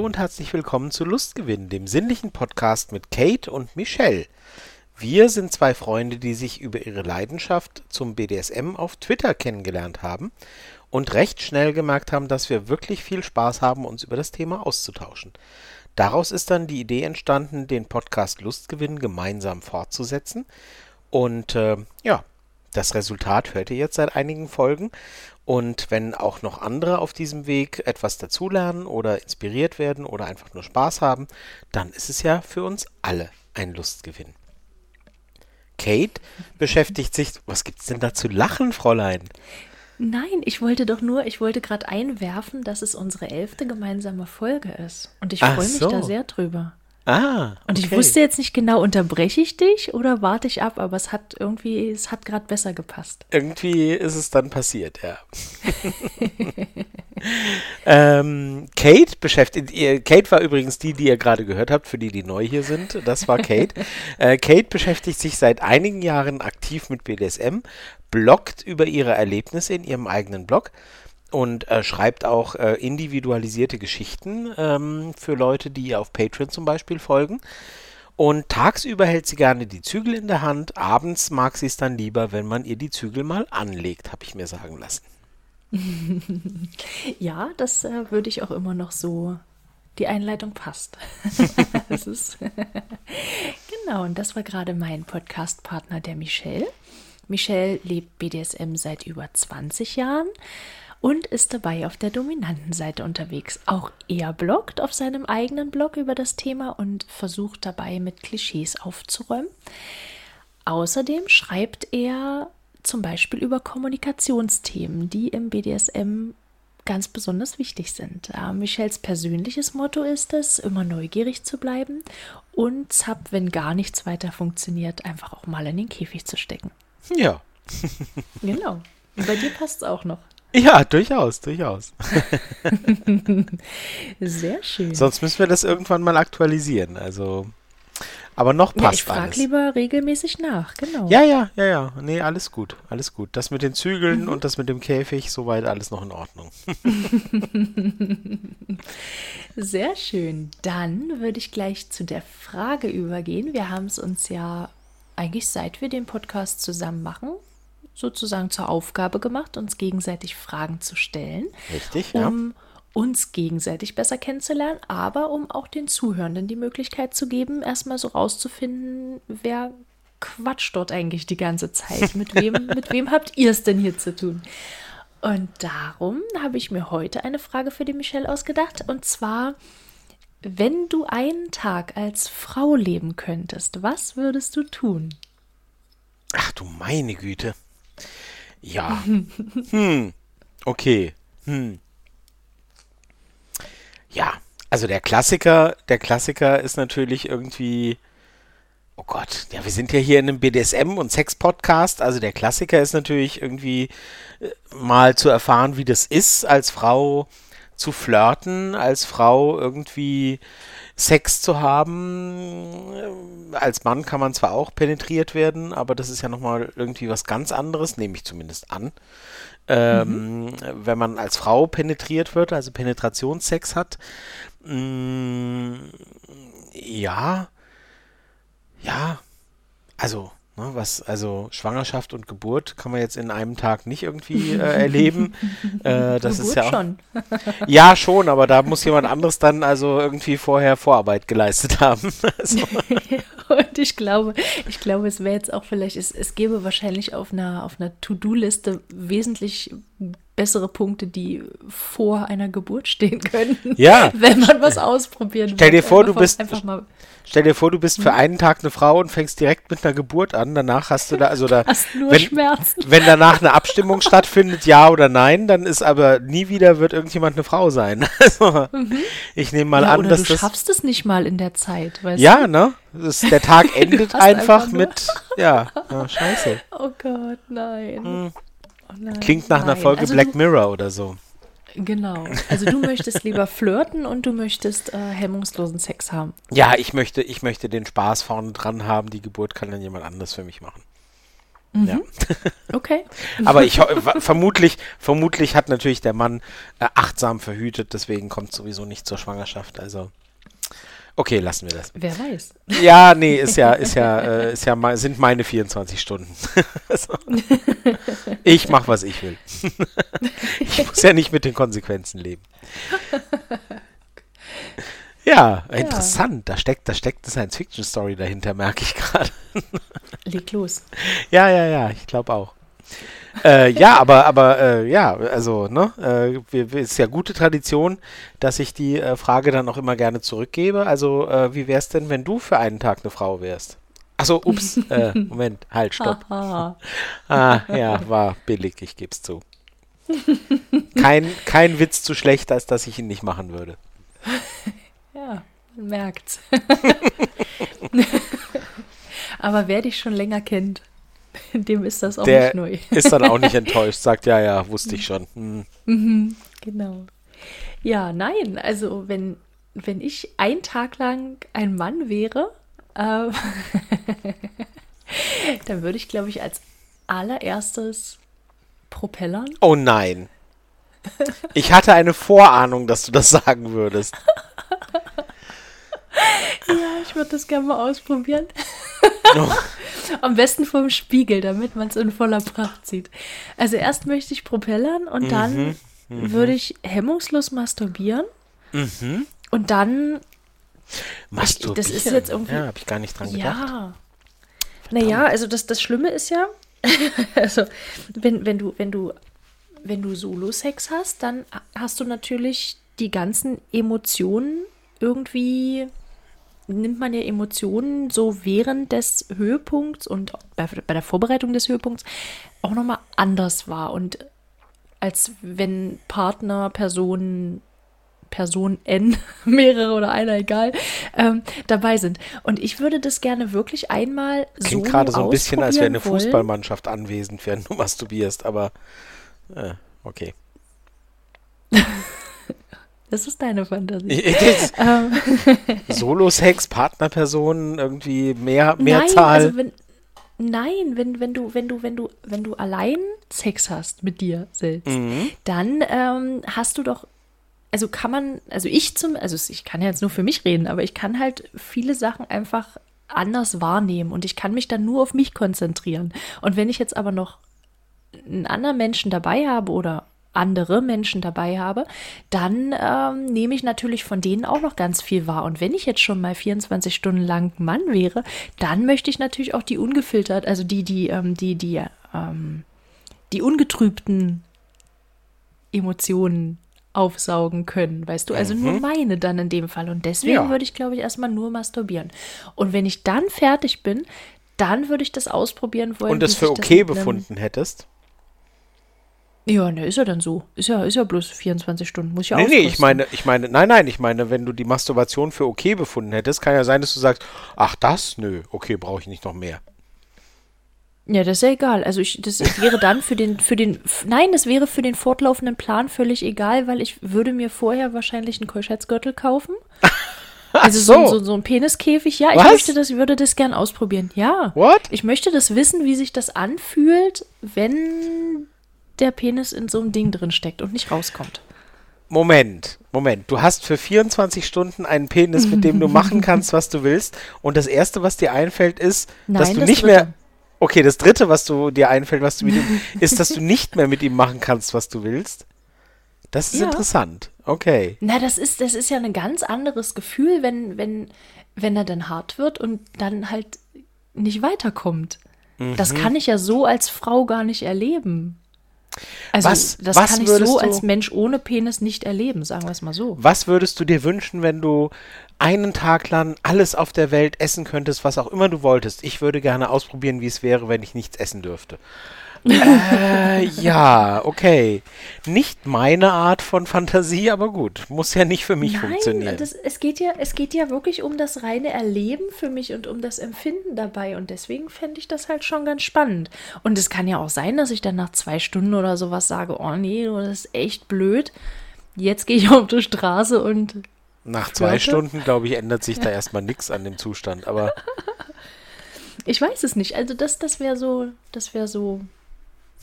Hallo und herzlich willkommen zu Lustgewinn, dem sinnlichen Podcast mit Kate und Michelle. Wir sind zwei Freunde, die sich über ihre Leidenschaft zum BDSM auf Twitter kennengelernt haben und recht schnell gemerkt haben, dass wir wirklich viel Spaß haben, uns über das Thema auszutauschen. Daraus ist dann die Idee entstanden, den Podcast Lustgewinn gemeinsam fortzusetzen. Und äh, ja, das Resultat hört ihr jetzt seit einigen Folgen. Und wenn auch noch andere auf diesem Weg etwas dazulernen oder inspiriert werden oder einfach nur Spaß haben, dann ist es ja für uns alle ein Lustgewinn. Kate beschäftigt sich. Was gibt's denn da zu lachen, Fräulein? Nein, ich wollte doch nur, ich wollte gerade einwerfen, dass es unsere elfte gemeinsame Folge ist. Und ich freue mich so. da sehr drüber. Ah. Und ich okay. wusste jetzt nicht genau, unterbreche ich dich oder warte ich ab, aber es hat irgendwie, es hat gerade besser gepasst. Irgendwie ist es dann passiert, ja. ähm, Kate beschäftigt, ihr, Kate war übrigens die, die ihr gerade gehört habt, für die, die neu hier sind. Das war Kate. äh, Kate beschäftigt sich seit einigen Jahren aktiv mit BDSM, bloggt über ihre Erlebnisse in ihrem eigenen Blog und äh, schreibt auch äh, individualisierte Geschichten ähm, für Leute, die ihr auf Patreon zum Beispiel folgen. Und tagsüber hält sie gerne die Zügel in der Hand, abends mag sie es dann lieber, wenn man ihr die Zügel mal anlegt, habe ich mir sagen lassen. ja, das äh, würde ich auch immer noch so. Die Einleitung passt. das ist genau, und das war gerade mein Podcast-Partner, der Michelle. Michelle lebt BDSM seit über 20 Jahren und ist dabei auf der dominanten Seite unterwegs. Auch er bloggt auf seinem eigenen Blog über das Thema und versucht dabei mit Klischees aufzuräumen. Außerdem schreibt er zum Beispiel über Kommunikationsthemen, die im BDSM ganz besonders wichtig sind. Äh, Michels persönliches Motto ist es, immer neugierig zu bleiben und zapp, wenn gar nichts weiter funktioniert, einfach auch mal in den Käfig zu stecken. Ja. genau. Und bei dir passt es auch noch. Ja, durchaus, durchaus. Sehr schön. Sonst müssen wir das irgendwann mal aktualisieren. Also, aber noch passt ja, ich frage lieber regelmäßig nach, genau. Ja, ja, ja, ja. Nee, alles gut, alles gut. Das mit den Zügeln und das mit dem Käfig, soweit alles noch in Ordnung. Sehr schön. Dann würde ich gleich zu der Frage übergehen. Wir haben es uns ja eigentlich seit wir den Podcast zusammen machen, sozusagen zur Aufgabe gemacht, uns gegenseitig Fragen zu stellen. Richtig, ja. Um uns gegenseitig besser kennenzulernen, aber um auch den Zuhörenden die Möglichkeit zu geben, erstmal so rauszufinden, wer quatscht dort eigentlich die ganze Zeit? Mit wem, mit wem habt ihr es denn hier zu tun? Und darum habe ich mir heute eine Frage für die Michelle ausgedacht. Und zwar, wenn du einen Tag als Frau leben könntest, was würdest du tun? Ach du meine Güte. Ja. hm. Okay. Hm. Ja, also der Klassiker, der Klassiker ist natürlich irgendwie. Oh Gott, ja, wir sind ja hier in einem BDSM- und Sex-Podcast. Also der Klassiker ist natürlich irgendwie äh, mal zu erfahren, wie das ist, als Frau zu flirten, als Frau irgendwie Sex zu haben. Als Mann kann man zwar auch penetriert werden, aber das ist ja nochmal irgendwie was ganz anderes, nehme ich zumindest an. Ähm, mhm. Wenn man als Frau penetriert wird, also Penetrationssex hat. Mh, mm, ja, ja, also was, also Schwangerschaft und Geburt kann man jetzt in einem Tag nicht irgendwie äh, erleben. äh, das Geburt ist ja auch, schon. ja, schon, aber da muss jemand anderes dann also irgendwie vorher Vorarbeit geleistet haben. also. und ich glaube, ich glaube, es wäre jetzt auch vielleicht, es, es gäbe wahrscheinlich auf einer, auf einer To-Do-Liste wesentlich bessere Punkte, die vor einer Geburt stehen können. Ja. Wenn man was ausprobieren Stell dir vor, du bist, einfach mal stell dir vor, du bist für einen Tag eine Frau und fängst direkt mit einer Geburt an. Danach hast du da, also da, hast nur wenn, Schmerzen. wenn danach eine Abstimmung stattfindet, ja oder nein, dann ist aber nie wieder wird irgendjemand eine Frau sein. Also, mhm. ich nehme mal ja, an, dass du das. schaffst es nicht mal in der Zeit, weißt Ja, du? ne? Das, der Tag endet einfach, einfach mit, ja, ja, scheiße. Oh Gott, nein. Hm. Oh nein. Klingt nach einer Nein. Folge also Black Mirror oder so. Genau. Also du möchtest lieber flirten und du möchtest äh, hemmungslosen Sex haben. Ja, ich möchte, ich möchte den Spaß vorne dran haben. Die Geburt kann dann jemand anderes für mich machen. Mhm. Ja. Okay. Aber ich vermutlich, vermutlich hat natürlich der Mann äh, achtsam verhütet, deswegen kommt sowieso nicht zur Schwangerschaft. Also okay, lassen wir das. Wer weiß. Ja, nee, ist ja, ist ja, äh, ist ja sind meine 24 Stunden. also, ich mache, was ich will. ich muss ja nicht mit den Konsequenzen leben. Ja, interessant. Da steckt, da steckt eine Science-Fiction-Story dahinter, merke ich gerade. Leg los. Ja, ja, ja, ich glaube auch. Äh, ja, aber, aber äh, ja, also, ne, äh, wir, ist ja gute Tradition, dass ich die äh, Frage dann auch immer gerne zurückgebe. Also, äh, wie wär's denn, wenn du für einen Tag eine Frau wärst? Achso, ups, äh, Moment, halt, stopp. Haha. Ah, ja, war billig, ich geb's zu. Kein, kein Witz zu schlecht, als dass ich ihn nicht machen würde. Ja, man merkt's. Aber wer dich schon länger kennt, dem ist das auch Der nicht neu. ist dann auch nicht enttäuscht, sagt, ja, ja, wusste ich schon. Hm. Genau. Ja, nein, also wenn, wenn ich ein Tag lang ein Mann wäre, äh, dann würde ich, glaube ich, als allererstes propellern. Oh nein. Ich hatte eine Vorahnung, dass du das sagen würdest. Ja, ich würde das gerne mal ausprobieren. Am besten vorm Spiegel, damit man es in voller Pracht sieht. Also erst möchte ich propellern und dann würde ich hemmungslos masturbieren. Und dann, Masturbieren. das ist jetzt irgendwie- Ja, habe ich gar nicht dran gedacht. ja. Naja, also das, das Schlimme ist ja, also wenn, wenn du, wenn du, wenn du Solo-Sex hast, dann hast du natürlich die ganzen Emotionen irgendwie nimmt man ja Emotionen so während des Höhepunkts und bei, bei der Vorbereitung des Höhepunkts auch nochmal anders wahr. Und als wenn Partner, Personen, Person N, mehrere oder einer, egal, ähm, dabei sind. Und ich würde das gerne wirklich einmal Klingt so gerade so ein bisschen, als wäre eine wollen. Fußballmannschaft anwesend, während du masturbierst, aber äh, okay. Das ist deine Fantasie. Ähm, Solo-Sex, Partnerpersonen, irgendwie mehr, Nein, Mehrzahl. also wenn, nein, wenn, wenn du, wenn du, wenn du, wenn du allein Sex hast mit dir selbst, Mhm. dann ähm, hast du doch, also kann man, also ich zum, also ich kann ja jetzt nur für mich reden, aber ich kann halt viele Sachen einfach anders wahrnehmen und ich kann mich dann nur auf mich konzentrieren. Und wenn ich jetzt aber noch einen anderen Menschen dabei habe oder andere Menschen dabei habe, dann ähm, nehme ich natürlich von denen auch noch ganz viel wahr. Und wenn ich jetzt schon mal 24 Stunden lang Mann wäre, dann möchte ich natürlich auch die ungefiltert, also die, die, ähm, die, die, ähm, die ungetrübten Emotionen aufsaugen können, weißt du? Also nur meine dann in dem Fall. Und deswegen Ja. würde ich, glaube ich, erstmal nur masturbieren. Und wenn ich dann fertig bin, dann würde ich das ausprobieren wollen. und das für okay befunden hättest. Ja, ne, ist ja dann so. Ist ja, ist ja bloß 24 Stunden, muss ich ja Nee, nee, ich meine, ich meine, nein, nein, ich meine, wenn du die Masturbation für okay befunden hättest, kann ja sein, dass du sagst, ach das, nö, okay, brauche ich nicht noch mehr. Ja, das ist ja egal. Also ich, das wäre dann für den, für den, nein, das wäre für den fortlaufenden Plan völlig egal, weil ich würde mir vorher wahrscheinlich einen Keuschheitsgürtel kaufen. Also so, so. so, so ein Peniskäfig. Ja, ich Was? möchte das, ich würde das gern ausprobieren. Ja. What? Ich möchte das wissen, wie sich das anfühlt, wenn der Penis in so einem Ding drin steckt und nicht rauskommt. Moment, Moment. Du hast für 24 Stunden einen Penis, mit dem du machen kannst, was du willst. Und das Erste, was dir einfällt, ist, dass Nein, du das nicht Dritte. mehr. Okay, das Dritte, was du dir einfällt, was du mit ihm, ist, dass du nicht mehr mit ihm machen kannst, was du willst. Das ist Ja. interessant. Okay. Na, das ist, das ist ja ein ganz anderes Gefühl, wenn, wenn, wenn er dann hart wird und dann halt nicht weiterkommt. Das Mhm. kann ich ja so als Frau gar nicht erleben. Also Was- das was kann ich so du- als Mensch ohne Penis nicht erleben, sagen wir es mal so. Was würdest du dir wünschen, wenn du einen Tag lang alles auf der Welt essen könntest, was auch immer du wolltest? Ich würde gerne ausprobieren, wie es wäre, wenn ich nichts essen dürfte. Äh, ja, okay. Nicht meine Art von Fantasie, aber gut. Muss ja nicht für mich funktionieren. das, es, geht ja, es geht ja wirklich um das reine Erleben für mich und um das Empfinden dabei. Und deswegen fände ich das halt schon ganz spannend. Und es kann ja auch sein, dass ich dann nach zwei Stunden oder sowas sage, oh nee, das ist echt blöd. Jetzt gehe ich auf die Straße und Nach zwei Flirte? Stunden, glaube ich, ändert sich da erstmal nichts an dem Zustand. Aber Ich weiß es nicht. Also das, das wäre so, das wäre so,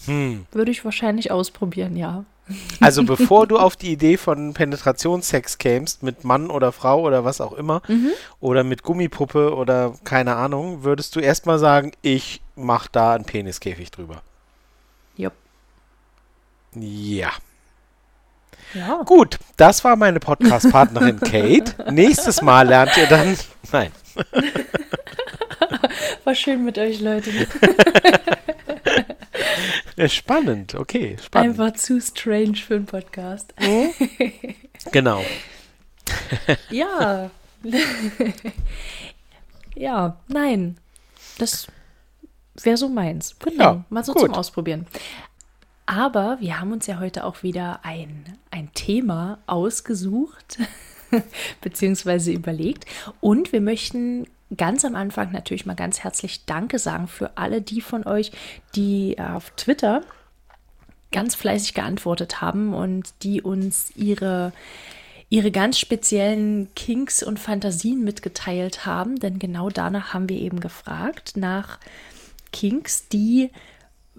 hm. würde ich wahrscheinlich ausprobieren, ja. Also bevor du auf die Idee von Penetrationssex kämst, mit Mann oder Frau oder was auch immer, mhm. oder mit Gummipuppe oder keine Ahnung, würdest du erstmal sagen, ich mach da einen Peniskäfig drüber. Jupp. Ja. Ja. Gut, das war meine Podcast-Partnerin Kate. Nächstes Mal lernt ihr dann. Nein. War schön mit euch, Leute. spannend, okay, spannend. Einfach zu strange für einen Podcast. Mhm. genau. ja. ja, nein. Das wäre so meins. Genau, ja, mal so gut. zum Ausprobieren. Aber wir haben uns ja heute auch wieder ein, ein Thema ausgesucht, beziehungsweise überlegt. Und wir möchten ganz am Anfang natürlich mal ganz herzlich Danke sagen für alle die von euch, die auf Twitter ganz fleißig geantwortet haben und die uns ihre ihre ganz speziellen Kinks und Fantasien mitgeteilt haben, denn genau danach haben wir eben gefragt nach Kinks, die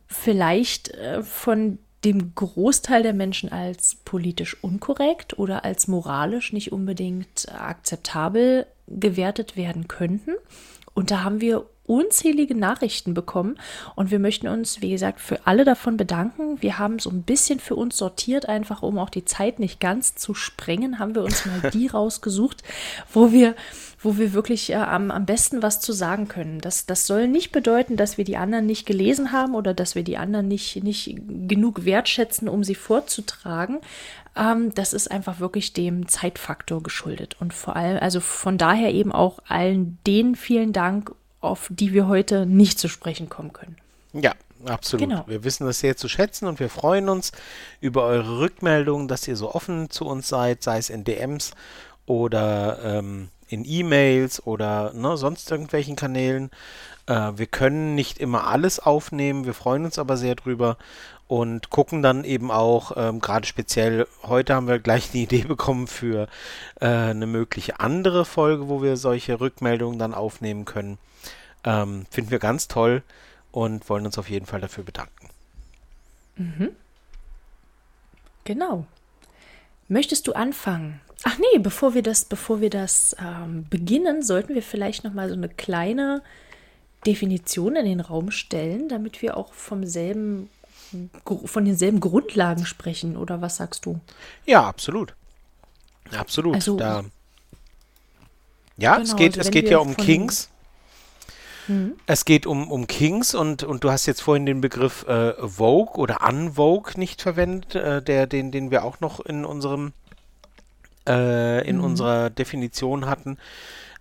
vielleicht äh, von dem Großteil der Menschen als politisch unkorrekt oder als moralisch nicht unbedingt akzeptabel gewertet werden könnten. Und da haben wir unzählige Nachrichten bekommen und wir möchten uns, wie gesagt, für alle davon bedanken. Wir haben so ein bisschen für uns sortiert, einfach um auch die Zeit nicht ganz zu sprengen, haben wir uns mal die rausgesucht, wo wir, wo wir wirklich äh, am, am besten was zu sagen können. Das, das soll nicht bedeuten, dass wir die anderen nicht gelesen haben oder dass wir die anderen nicht, nicht genug wertschätzen, um sie vorzutragen. Ähm, das ist einfach wirklich dem Zeitfaktor geschuldet. Und vor allem, also von daher eben auch allen denen vielen Dank auf die wir heute nicht zu sprechen kommen können. Ja, absolut. Genau. Wir wissen das sehr zu schätzen und wir freuen uns über eure Rückmeldungen, dass ihr so offen zu uns seid, sei es in DMs oder ähm, in E-Mails oder ne, sonst irgendwelchen Kanälen. Äh, wir können nicht immer alles aufnehmen, wir freuen uns aber sehr drüber und gucken dann eben auch, ähm, gerade speziell, heute haben wir gleich die Idee bekommen für äh, eine mögliche andere Folge, wo wir solche Rückmeldungen dann aufnehmen können. Ähm, finden wir ganz toll und wollen uns auf jeden Fall dafür bedanken. Mhm. Genau. Möchtest du anfangen? Ach nee, bevor wir das, bevor wir das ähm, beginnen, sollten wir vielleicht noch mal so eine kleine Definition in den Raum stellen, damit wir auch vom selben, von denselben Grundlagen sprechen. Oder was sagst du? Ja, absolut. Absolut. Also, da, ja, genau, es geht, also es geht ja um Kings. Mhm. Es geht um, um Kings und, und du hast jetzt vorhin den Begriff äh, Vogue oder Unvogue nicht verwendet, äh, der, den, den wir auch noch in unserem äh, in mhm. unserer Definition hatten.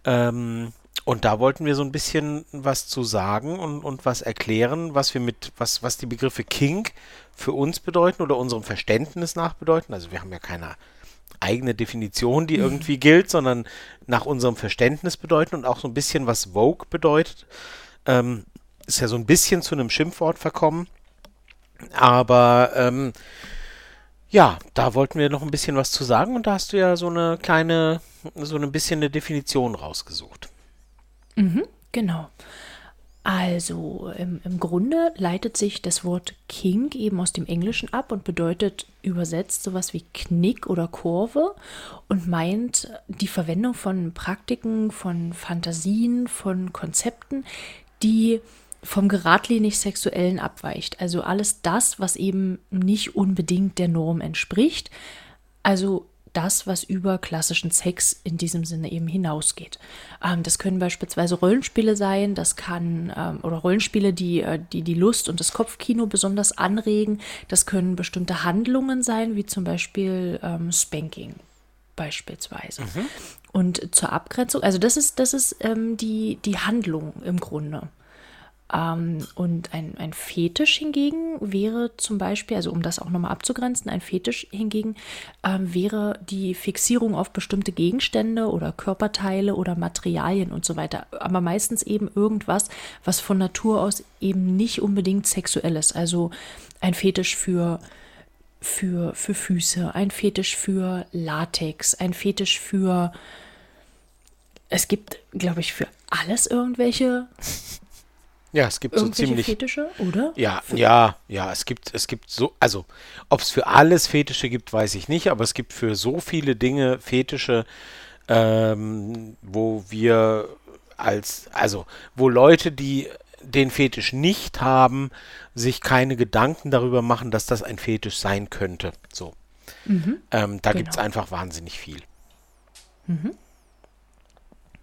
Ähm, und da wollten wir so ein bisschen was zu sagen und, und was erklären, was wir mit, was, was die Begriffe King für uns bedeuten oder unserem Verständnis nach bedeuten. Also wir haben ja keine eigene Definition, die mhm. irgendwie gilt, sondern nach unserem Verständnis bedeuten und auch so ein bisschen, was Vogue bedeutet. Ähm, ist ja so ein bisschen zu einem Schimpfwort verkommen. Aber ähm, ja, da wollten wir noch ein bisschen was zu sagen und da hast du ja so eine kleine, so ein bisschen eine Definition rausgesucht. Mhm, genau. Also im, im Grunde leitet sich das Wort King eben aus dem Englischen ab und bedeutet übersetzt sowas wie Knick oder Kurve und meint die Verwendung von Praktiken, von Fantasien, von Konzepten, die vom geradlinig Sexuellen abweicht. Also alles das, was eben nicht unbedingt der Norm entspricht. Also das, was über klassischen Sex in diesem Sinne eben hinausgeht. Ähm, das können beispielsweise Rollenspiele sein, das kann ähm, oder Rollenspiele, die, äh, die die Lust und das Kopfkino besonders anregen. Das können bestimmte Handlungen sein, wie zum Beispiel ähm, Spanking beispielsweise. Mhm. Und zur Abgrenzung, also das ist, das ist ähm, die, die Handlung im Grunde. Ähm, und ein, ein Fetisch hingegen wäre zum Beispiel, also um das auch nochmal abzugrenzen, ein Fetisch hingegen ähm, wäre die Fixierung auf bestimmte Gegenstände oder Körperteile oder Materialien und so weiter. Aber meistens eben irgendwas, was von Natur aus eben nicht unbedingt sexuell ist. Also ein Fetisch für für, für Füße, ein Fetisch für Latex, ein Fetisch für. Es gibt, glaube ich, für alles irgendwelche Ja, es gibt so ziemlich. Fetische, oder? Ja, ja, ja, es gibt, es gibt so, also ob es für alles Fetische gibt, weiß ich nicht, aber es gibt für so viele Dinge Fetische, ähm, wo wir als, also wo Leute, die den Fetisch nicht haben, sich keine Gedanken darüber machen, dass das ein Fetisch sein könnte. So. Ähm, da gibt es Genau. einfach wahnsinnig viel.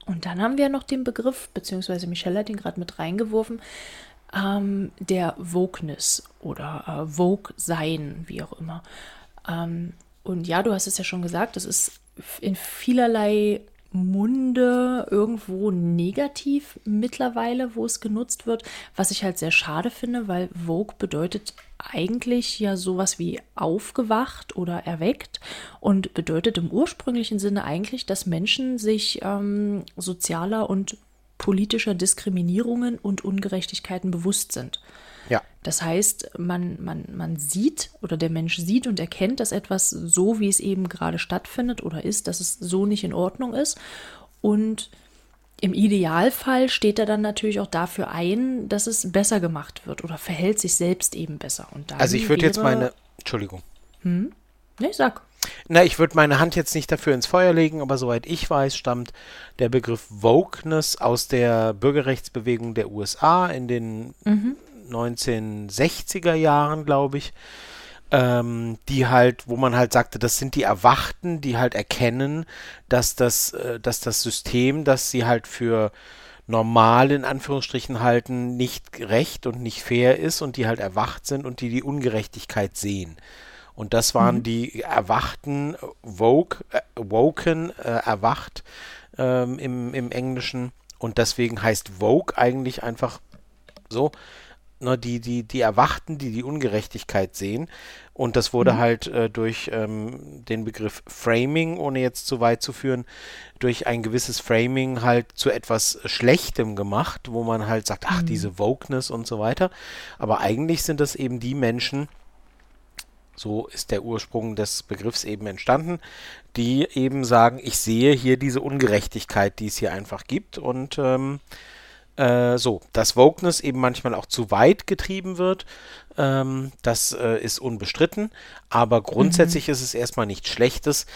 Und dann haben wir noch den Begriff, beziehungsweise Michelle hat ihn gerade mit reingeworfen, ähm, der Wokeness oder äh, Vogue-Sein, wie auch immer. Ähm, und ja, du hast es ja schon gesagt, es ist in vielerlei Munde irgendwo negativ mittlerweile, wo es genutzt wird, was ich halt sehr schade finde, weil Vogue bedeutet eigentlich ja sowas wie aufgewacht oder erweckt und bedeutet im ursprünglichen Sinne eigentlich, dass Menschen sich ähm, sozialer und politischer Diskriminierungen und Ungerechtigkeiten bewusst sind. Ja. Das heißt, man, man, man sieht oder der Mensch sieht und erkennt, dass etwas so, wie es eben gerade stattfindet oder ist, dass es so nicht in Ordnung ist. Und im Idealfall steht er dann natürlich auch dafür ein, dass es besser gemacht wird oder verhält sich selbst eben besser. Also ich würde jetzt meine, Entschuldigung. Ne, sag. Na, ich würde meine Hand jetzt nicht dafür ins Feuer legen, aber soweit ich weiß, stammt der Begriff Wokeness aus der Bürgerrechtsbewegung der USA in den 1960er Jahren, glaube ich. Ähm, die halt, wo man halt sagte, das sind die Erwachten, die halt erkennen, dass das, äh, dass das System, das sie halt für normal in Anführungsstrichen halten, nicht recht und nicht fair ist und die halt erwacht sind und die die Ungerechtigkeit sehen. Und das waren die erwachten, woke, äh, woken, äh, erwacht ähm, im, im Englischen. Und deswegen heißt Vogue eigentlich einfach so, ne, die, die, die Erwachten, die die Ungerechtigkeit sehen. Und das wurde halt äh, durch ähm, den Begriff Framing, ohne jetzt zu weit zu führen, durch ein gewisses Framing halt zu etwas Schlechtem gemacht, wo man halt sagt, ach, diese Wokeness und so weiter. Aber eigentlich sind das eben die Menschen, so ist der Ursprung des Begriffs eben entstanden, die eben sagen, ich sehe hier diese Ungerechtigkeit, die es hier einfach gibt und ähm, äh, so, dass Wokeness eben manchmal auch zu weit getrieben wird, ähm, das äh, ist unbestritten, aber grundsätzlich ist es erstmal nichts Schlechtes.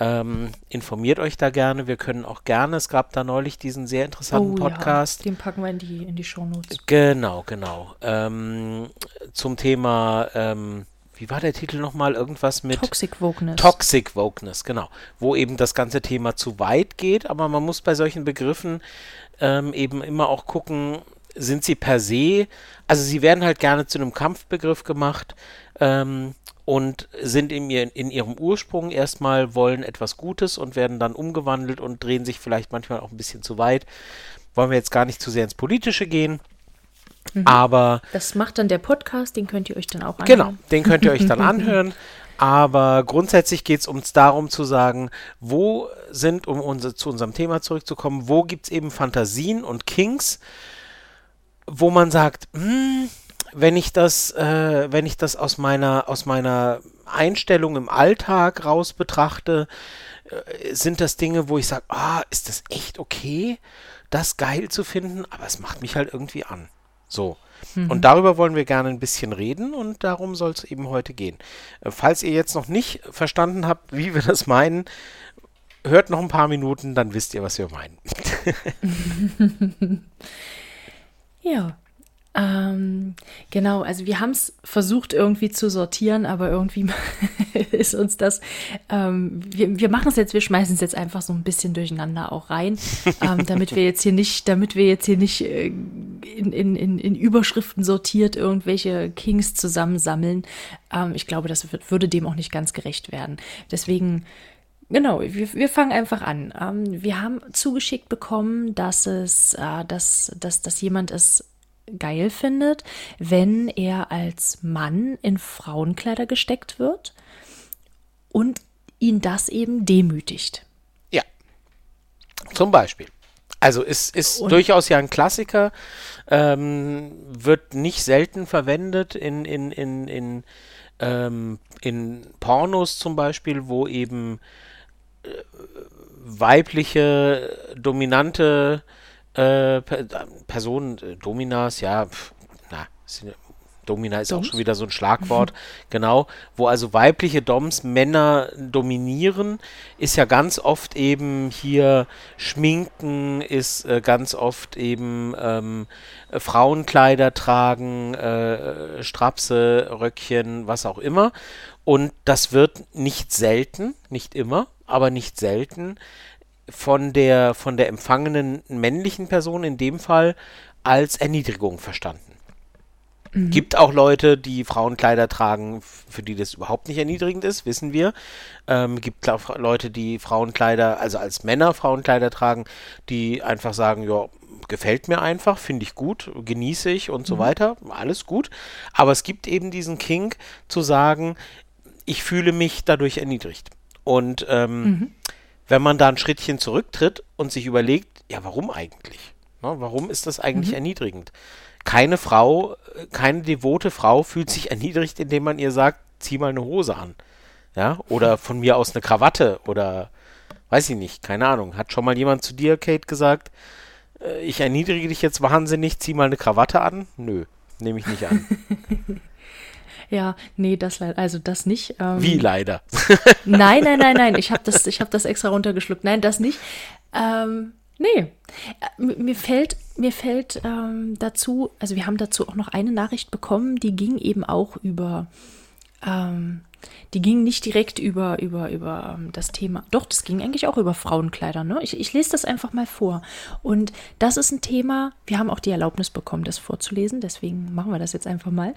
Ähm, informiert euch da gerne, wir können auch gerne, es gab da neulich diesen sehr interessanten Podcast. Oh Ja, den packen wir in die, in die Shownotes. Genau, genau. Ähm, zum Thema, ähm, wie war der Titel nochmal? Irgendwas mit Toxic Wokeness. Toxic Wokeness, genau. Wo eben das ganze Thema zu weit geht, aber man muss bei solchen Begriffen ähm, eben immer auch gucken, sind sie per se, also sie werden halt gerne zu einem Kampfbegriff gemacht ähm, und sind in, ihr, in ihrem Ursprung erstmal wollen etwas Gutes und werden dann umgewandelt und drehen sich vielleicht manchmal auch ein bisschen zu weit. Wollen wir jetzt gar nicht zu sehr ins Politische gehen, aber Das macht dann der Podcast, den könnt ihr euch dann auch Genau, anhören. den könnt ihr euch dann anhören. Aber grundsätzlich geht es uns darum zu sagen, wo sind, um unser, zu unserem Thema zurückzukommen, wo gibt es eben Fantasien und Kings, wo man sagt, hm, wenn ich das, äh, wenn ich das aus meiner, aus meiner Einstellung im Alltag raus betrachte, äh, sind das Dinge, wo ich sage, ah, ist das echt okay, das geil zu finden, aber es macht mich halt irgendwie an. So. Und darüber wollen wir gerne ein bisschen reden und darum soll es eben heute gehen. Äh, Falls ihr jetzt noch nicht verstanden habt, wie wir das meinen, hört noch ein paar Minuten, dann wisst ihr, was wir meinen. Ja. Ähm, genau, also wir haben es versucht irgendwie zu sortieren, aber irgendwie ist uns das, ähm, wir, wir machen es jetzt, wir schmeißen es jetzt einfach so ein bisschen durcheinander auch rein, ähm, damit wir jetzt hier nicht, damit wir jetzt hier nicht äh, in, in, in, Überschriften sortiert irgendwelche Kings zusammensammeln. Ähm, ich glaube, das wird, würde dem auch nicht ganz gerecht werden. Deswegen Genau, wir, wir fangen einfach an. Ähm, wir haben zugeschickt bekommen, dass es, äh, dass, dass, dass jemand es geil findet, wenn er als Mann in Frauenkleider gesteckt wird und ihn das eben demütigt. Ja. Zum Beispiel. Also ist, ist Und- durchaus ja ein Klassiker, ähm, wird nicht selten verwendet in, in, in, in, ähm, in Pornos zum Beispiel, wo eben äh, weibliche, dominante äh, Personen, äh, Dominas, ja, pf, na, sind, Domina ist Doms? auch schon wieder so ein Schlagwort, genau, wo also weibliche Doms Männer dominieren, ist ja ganz oft eben hier Schminken, ist äh, ganz oft eben ähm, Frauenkleider tragen, äh, Strapse, Röckchen, was auch immer. Und das wird nicht selten, nicht immer, aber nicht selten von der, von der empfangenen männlichen Person in dem Fall als Erniedrigung verstanden. Mhm. Gibt auch Leute, die Frauenkleider tragen, für die das überhaupt nicht erniedrigend ist, wissen wir. Ähm, gibt auch Leute, die Frauenkleider, also als Männer Frauenkleider tragen, die einfach sagen, ja, gefällt mir einfach, finde ich gut, genieße ich und so mhm. weiter, alles gut. Aber es gibt eben diesen Kink zu sagen, ich fühle mich dadurch erniedrigt. Und ähm, mhm. Wenn man da ein Schrittchen zurücktritt und sich überlegt, ja, warum eigentlich? Na, warum ist das eigentlich mhm. erniedrigend? keine Frau, keine devote Frau fühlt sich erniedrigt, indem man ihr sagt, zieh mal eine Hose an. Ja, oder von mir aus eine Krawatte oder weiß ich nicht, keine Ahnung. Hat schon mal jemand zu dir, Kate, gesagt, äh, ich erniedrige dich jetzt wahnsinnig, zieh mal eine Krawatte an? Nö, nehme ich nicht an. Ja, nee, das leider, also das nicht. Ähm, Wie leider? nein, nein, nein, nein, ich habe das, hab das extra runtergeschluckt. Nein, das nicht. Ähm, Nee. Äh, mir fällt, mir fällt ähm, dazu, also wir haben dazu auch noch eine Nachricht bekommen, die ging eben auch über, ähm, die ging nicht direkt über, über, über ähm, das Thema. Doch, das ging eigentlich auch über Frauenkleider. Ne? Ich, ich lese das einfach mal vor. Und das ist ein Thema, wir haben auch die Erlaubnis bekommen, das vorzulesen, deswegen machen wir das jetzt einfach mal.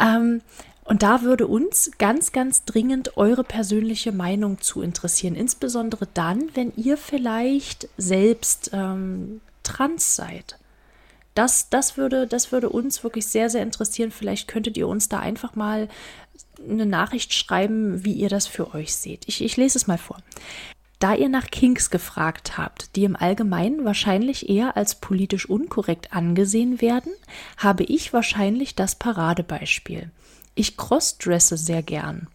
Ähm, und da würde uns ganz, ganz dringend eure persönliche Meinung zu interessieren. Insbesondere dann, wenn ihr vielleicht selbst ähm, trans seid. Das, das, würde, das würde uns wirklich sehr, sehr interessieren. Vielleicht könntet ihr uns da einfach mal eine Nachricht schreiben, wie ihr das für euch seht. Ich, ich lese es mal vor. Da ihr nach Kinks gefragt habt, die im Allgemeinen wahrscheinlich eher als politisch unkorrekt angesehen werden, habe ich wahrscheinlich das Paradebeispiel. Ich crossdresse sehr gern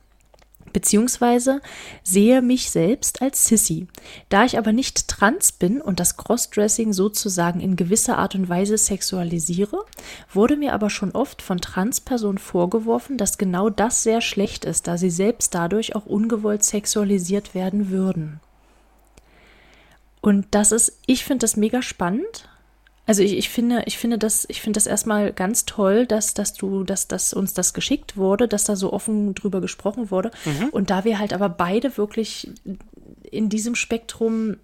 beziehungsweise sehe mich selbst als Sissy. Da ich aber nicht trans bin und das Crossdressing sozusagen in gewisser Art und Weise sexualisiere, wurde mir aber schon oft von Transpersonen vorgeworfen, dass genau das sehr schlecht ist, da sie selbst dadurch auch ungewollt sexualisiert werden würden. Und das ist, ich finde das mega spannend, also ich, ich finde, ich finde das, ich finde das erstmal ganz toll, dass, dass du, dass, dass uns das geschickt wurde, dass da so offen drüber gesprochen wurde. Mhm. Und da wir halt aber beide wirklich in diesem Spektrum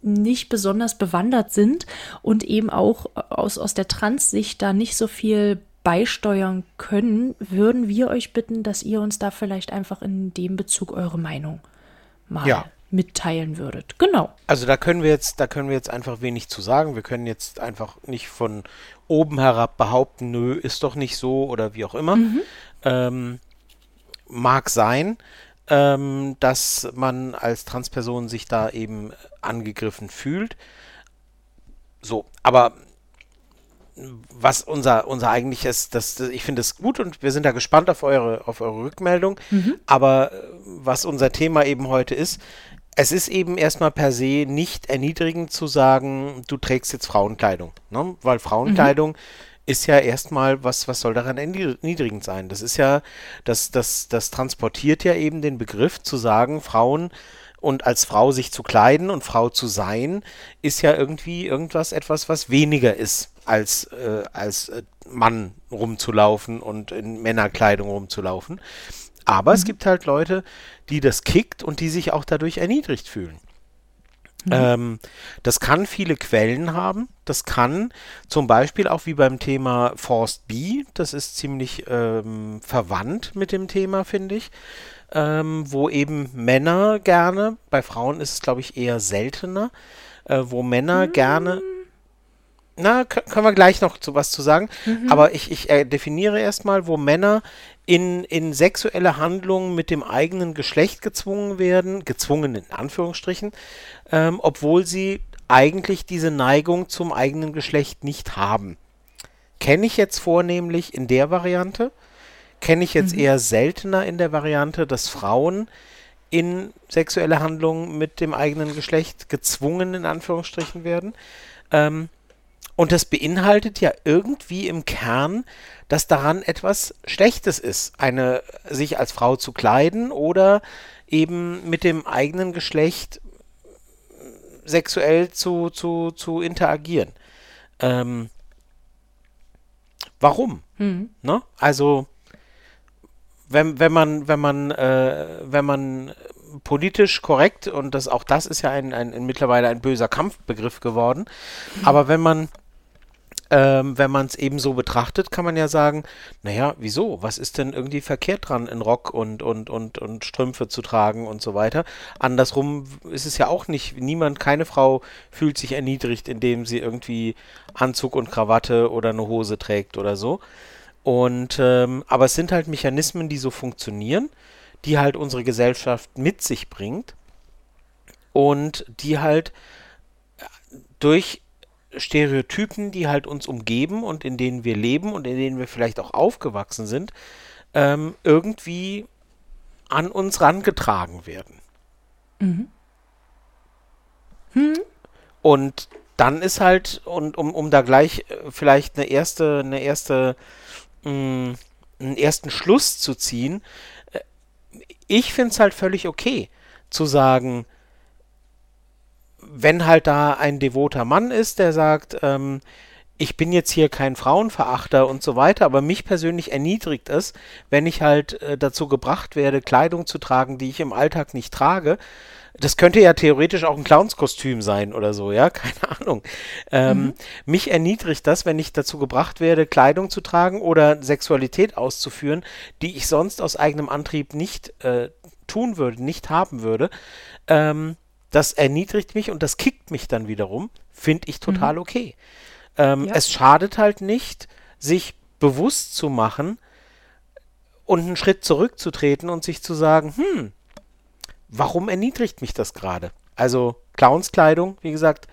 nicht besonders bewandert sind und eben auch aus, aus der Trans-Sicht da nicht so viel beisteuern können, würden wir euch bitten, dass ihr uns da vielleicht einfach in dem Bezug eure Meinung mal ja mitteilen würdet. Genau. Also da können wir jetzt, da können wir jetzt einfach wenig zu sagen. Wir können jetzt einfach nicht von oben herab behaupten, nö, ist doch nicht so oder wie auch immer. Mhm. Ähm, mag sein, ähm, dass man als Transperson sich da eben angegriffen fühlt. So, aber was unser, unser eigentliches, das, das ich finde es gut und wir sind da gespannt auf eure, auf eure Rückmeldung. Mhm. Aber äh, was unser Thema eben heute ist, es ist eben erstmal per se nicht erniedrigend zu sagen, du trägst jetzt Frauenkleidung, ne? weil Frauenkleidung mhm. ist ja erstmal, was, was soll daran erniedrigend sein? Das ist ja, das, das, das transportiert ja eben den Begriff zu sagen, Frauen und als Frau sich zu kleiden und Frau zu sein, ist ja irgendwie irgendwas, etwas, was weniger ist, als, äh, als äh, Mann rumzulaufen und in Männerkleidung rumzulaufen. Aber mhm. es gibt halt Leute, die das kickt und die sich auch dadurch erniedrigt fühlen. Mhm. Ähm, das kann viele Quellen haben. Das kann zum Beispiel auch wie beim Thema Forced B, das ist ziemlich ähm, verwandt mit dem Thema, finde ich, ähm, wo eben Männer gerne, bei Frauen ist es glaube ich eher seltener, äh, wo Männer mhm. gerne na, können wir gleich noch zu was zu sagen. Mhm. Aber ich, ich äh, definiere erstmal, wo Männer in, in sexuelle Handlungen mit dem eigenen Geschlecht gezwungen werden, gezwungen in Anführungsstrichen, ähm, obwohl sie eigentlich diese Neigung zum eigenen Geschlecht nicht haben. Kenne ich jetzt vornehmlich in der Variante, kenne ich jetzt mhm. eher seltener in der Variante, dass Frauen in sexuelle Handlungen mit dem eigenen Geschlecht gezwungen in Anführungsstrichen werden. Ähm, Und das beinhaltet ja irgendwie im Kern, dass daran etwas Schlechtes ist, eine sich als Frau zu kleiden oder eben mit dem eigenen Geschlecht sexuell zu, zu, zu interagieren. Ähm, warum? Hm. Ne? Also wenn, wenn man, wenn man, äh, wenn man politisch korrekt, und das auch das ist ja ein, ein, ein mittlerweile ein böser Kampfbegriff geworden, aber wenn man ähm, wenn man es eben so betrachtet, kann man ja sagen, naja, wieso? Was ist denn irgendwie verkehrt dran, in Rock und, und, und, und Strümpfe zu tragen und so weiter? Andersrum ist es ja auch nicht, niemand, keine Frau fühlt sich erniedrigt, indem sie irgendwie Anzug und Krawatte oder eine Hose trägt oder so. Und ähm, aber es sind halt Mechanismen, die so funktionieren, die halt unsere Gesellschaft mit sich bringt und die halt durch Stereotypen, die halt uns umgeben und in denen wir leben und in denen wir vielleicht auch aufgewachsen sind, ähm, irgendwie an uns rangetragen werden. Mhm. Hm? Und dann ist halt, und um, um da gleich äh, vielleicht eine erste, eine erste, mh, mm, einen ersten Schluss zu ziehen, äh, ich finde es halt völlig okay zu sagen, wenn halt da ein devoter Mann ist, der sagt, ähm, ich bin jetzt hier kein Frauenverachter und so weiter, aber mich persönlich erniedrigt es, wenn ich halt äh, dazu gebracht werde, Kleidung zu tragen, die ich im Alltag nicht trage. Das könnte ja theoretisch auch ein Clownskostüm sein oder so, ja, keine Ahnung. Ähm, mhm. Mich erniedrigt das, wenn ich dazu gebracht werde, Kleidung zu tragen oder Sexualität auszuführen, die ich sonst aus eigenem Antrieb nicht äh, tun würde, nicht haben würde. Ähm, das erniedrigt mich und das kickt mich dann wiederum, finde ich total mhm. okay. Ähm, ja. Es schadet halt nicht, sich bewusst zu machen und einen Schritt zurückzutreten und sich zu sagen, hm, warum erniedrigt mich das gerade? Also Clownskleidung, wie gesagt,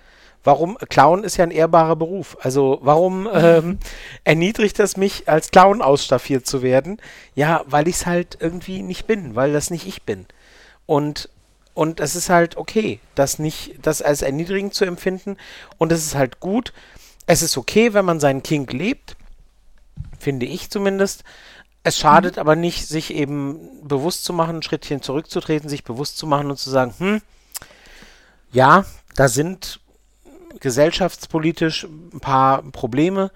warum, Clown ist ja ein ehrbarer Beruf. Also warum ähm, erniedrigt das mich, als Clown ausstaffiert zu werden? Ja, weil ich es halt irgendwie nicht bin, weil das nicht ich bin. Und und es ist halt okay, das nicht, das als erniedrigend zu empfinden. Und es ist halt gut. Es ist okay, wenn man seinen Kink lebt. Finde ich zumindest. Es schadet mhm. aber nicht, sich eben bewusst zu machen, ein Schrittchen zurückzutreten, sich bewusst zu machen und zu sagen, hm, ja, da sind gesellschaftspolitisch ein paar Probleme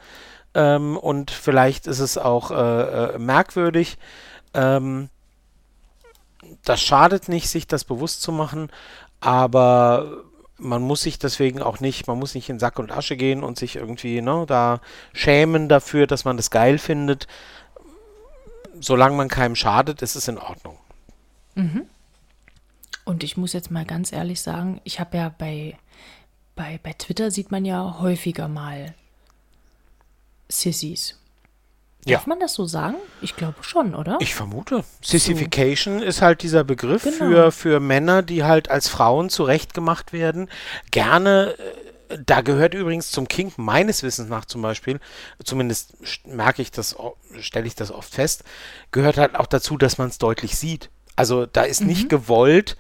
ähm, und vielleicht ist es auch äh, äh, merkwürdig. Ähm, das schadet nicht, sich das bewusst zu machen, aber man muss sich deswegen auch nicht, man muss nicht in Sack und Asche gehen und sich irgendwie ne, da schämen dafür, dass man das geil findet. Solange man keinem schadet, ist es in Ordnung. Mhm. Und ich muss jetzt mal ganz ehrlich sagen, ich habe ja bei, bei, bei Twitter sieht man ja häufiger mal Sissys. Darf man das so sagen? Ich glaube schon, oder? Ich vermute. Sissification so. ist halt dieser Begriff genau. für, für Männer, die halt als Frauen zurechtgemacht werden. Gerne, äh, da gehört übrigens zum Kink meines Wissens nach zum Beispiel, zumindest merke ich das, stelle ich das oft fest, gehört halt auch dazu, dass man es deutlich sieht. Also da ist mhm. nicht gewollt,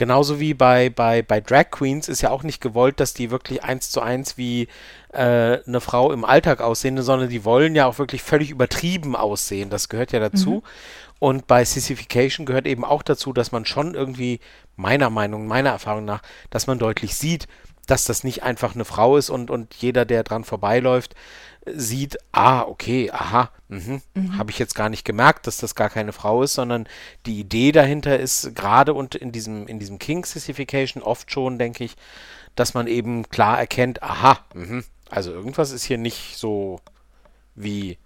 Genauso wie bei, bei, bei Drag Queens ist ja auch nicht gewollt, dass die wirklich eins zu eins wie äh, eine Frau im Alltag aussehen, sondern die wollen ja auch wirklich völlig übertrieben aussehen. Das gehört ja dazu. Mhm. Und bei Sissification gehört eben auch dazu, dass man schon irgendwie, meiner Meinung, meiner Erfahrung nach, dass man deutlich sieht, dass das nicht einfach eine Frau ist und, und jeder, der dran vorbeiläuft, sieht, ah, okay, aha, mhm, mhm. habe ich jetzt gar nicht gemerkt, dass das gar keine Frau ist, sondern die Idee dahinter ist gerade und in diesem, in diesem King Sissification oft schon, denke ich, dass man eben klar erkennt, aha, mh, also irgendwas ist hier nicht so wie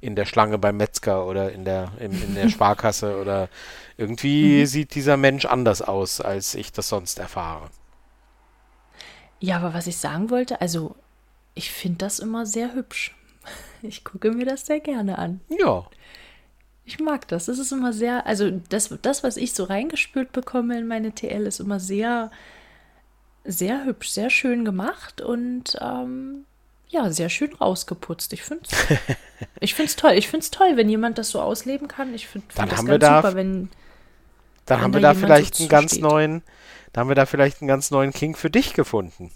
in der Schlange beim Metzger oder in der, in, in der Sparkasse oder irgendwie mhm. sieht dieser Mensch anders aus, als ich das sonst erfahre. Ja, aber was ich sagen wollte, also ich finde das immer sehr hübsch. Ich gucke mir das sehr gerne an. Ja. Ich mag das. Das ist immer sehr, also das, das, was ich so reingespült bekomme in meine TL, ist immer sehr, sehr hübsch, sehr schön gemacht und ähm, ja, sehr schön rausgeputzt. Ich finde es ich find's toll. Ich finde es toll, wenn jemand das so ausleben kann. Ich finde find das ganz da, super, wenn. Dann haben wir da vielleicht so einen ganz neuen, da haben wir da vielleicht einen ganz neuen King für dich gefunden.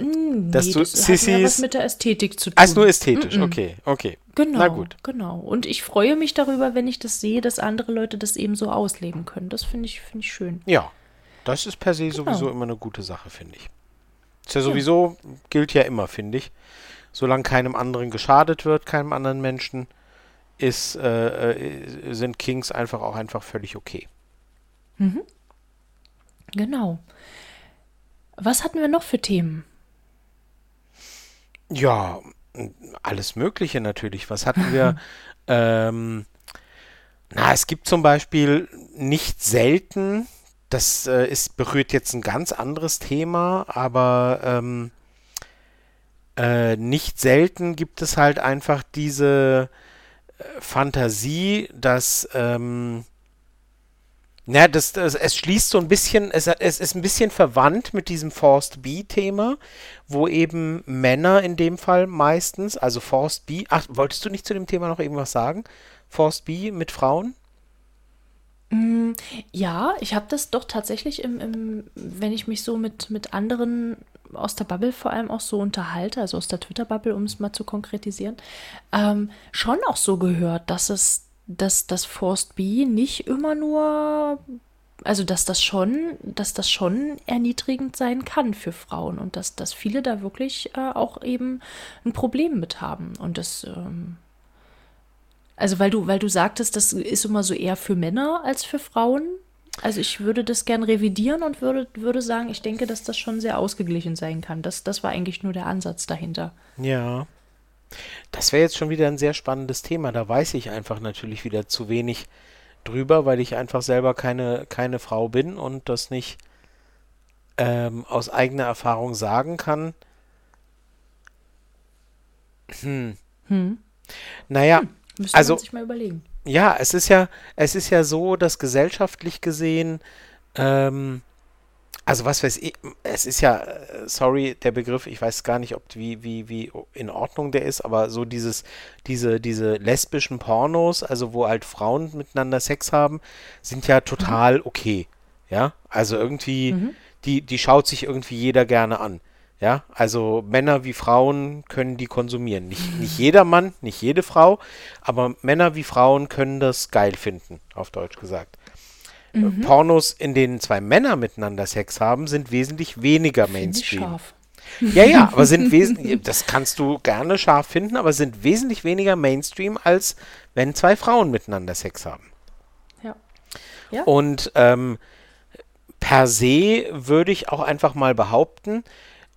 Nee, Dass du das hat ja was mit der Ästhetik zu tun. Als nur ästhetisch, okay, okay. Genau, Na gut. genau. Und ich freue mich darüber, wenn ich das sehe, dass andere Leute das eben so ausleben können. Das finde ich, finde ich schön. Ja, das ist per se sowieso immer eine gute Sache, finde ich. Ist ja sowieso, gilt ja immer, finde ich. Solange keinem anderen geschadet wird, keinem anderen Menschen, ist, äh, äh, sind Kings einfach auch einfach völlig okay. Genau. Was hatten wir noch für Themen? Ja, alles Mögliche natürlich. Was hatten wir? ähm, na, es gibt zum Beispiel nicht selten, das äh, ist, berührt jetzt ein ganz anderes Thema, aber ähm, äh, nicht selten gibt es halt einfach diese äh, Fantasie, dass ähm, ja, das, das, es schließt so ein bisschen, es, es ist ein bisschen verwandt mit diesem Forced B-Thema, wo eben Männer in dem Fall meistens, also Forced B, ach, wolltest du nicht zu dem Thema noch irgendwas sagen? Forced B mit Frauen? Ja, ich habe das doch tatsächlich im, im, wenn ich mich so mit, mit anderen aus der Bubble vor allem auch so unterhalte, also aus der Twitter-Bubble, um es mal zu konkretisieren, ähm, schon auch so gehört, dass es, dass das Forced B nicht immer nur, also dass das schon, dass das schon erniedrigend sein kann für Frauen und dass, dass viele da wirklich äh, auch eben ein Problem mit haben. Und das, ähm, also weil du, weil du sagtest, das ist immer so eher für Männer als für Frauen. Also ich würde das gern revidieren und würde, würde sagen, ich denke, dass das schon sehr ausgeglichen sein kann. Das, das war eigentlich nur der Ansatz dahinter. Ja. Das wäre jetzt schon wieder ein sehr spannendes Thema. Da weiß ich einfach natürlich wieder zu wenig drüber, weil ich einfach selber keine, keine Frau bin und das nicht ähm, aus eigener Erfahrung sagen kann. Hm. Naja, Müsste Also- man sich mal überlegen. Ja, es ist ja, es ist ja so, dass gesellschaftlich gesehen, ähm, also was weiß ich, es ist ja, sorry, der Begriff, ich weiß gar nicht, ob wie, wie, wie in Ordnung der ist, aber so dieses, diese, diese lesbischen Pornos, also wo halt Frauen miteinander Sex haben, sind ja total okay. Ja, also irgendwie, die, die schaut sich irgendwie jeder gerne an. Ja, also Männer wie Frauen können die konsumieren. Nicht, nicht jeder Mann, nicht jede Frau, aber Männer wie Frauen können das geil finden, auf Deutsch gesagt. Äh, Pornos, in denen zwei Männer miteinander Sex haben, sind wesentlich weniger Finde ich Mainstream. scharf. Ja, ja, aber sind wesentlich, das kannst du gerne scharf finden, aber sind wesentlich weniger Mainstream, als wenn zwei Frauen miteinander Sex haben. Ja. Ja. Und ähm, per se würde ich auch einfach mal behaupten,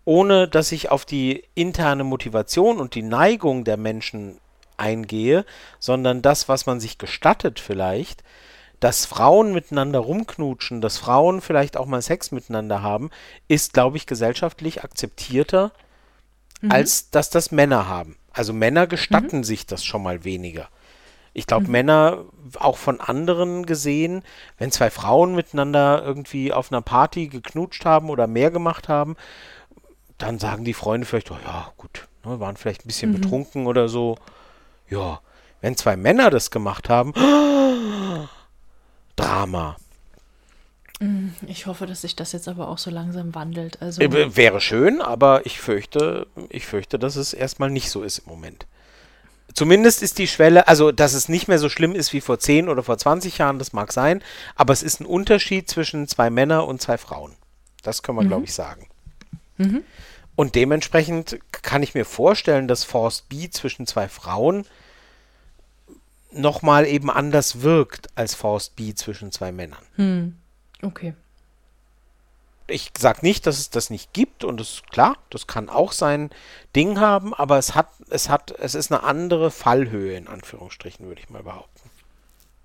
ohne dass ich auf die interne Motivation und die Neigung der Menschen eingehe, sondern das, was man sich gestattet vielleicht, dass Frauen miteinander rumknutschen, dass Frauen vielleicht auch mal Sex miteinander haben, ist, glaube ich, gesellschaftlich akzeptierter, als dass das Männer haben. Also Männer gestatten sich das schon mal weniger. Ich glaube, Männer, auch von anderen gesehen, wenn zwei Frauen miteinander irgendwie auf einer Party geknutscht haben oder mehr gemacht haben, dann sagen die Freunde vielleicht, oh ja, gut, ne, waren vielleicht ein bisschen betrunken oder so. Ja, wenn zwei Männer das gemacht haben, Drama. Ich hoffe, dass sich das jetzt aber auch so langsam wandelt. Also Äh, Wäre schön, aber ich fürchte, ich fürchte, dass es erstmal nicht so ist im Moment. Zumindest ist die Schwelle, also dass es nicht mehr so schlimm ist wie vor 10 oder vor 20 Jahren, das mag sein, aber es ist ein Unterschied zwischen zwei Männern und zwei Frauen. Das können wir, glaube ich, sagen. Und dementsprechend kann ich mir vorstellen, dass Force B zwischen zwei Frauen nochmal eben anders wirkt als Force B zwischen zwei Männern. okay. ich sage nicht, dass es das nicht gibt und es klar, das kann auch sein Ding haben, aber es hat, es hat, es ist eine andere Fallhöhe in Anführungsstrichen, würde ich mal behaupten.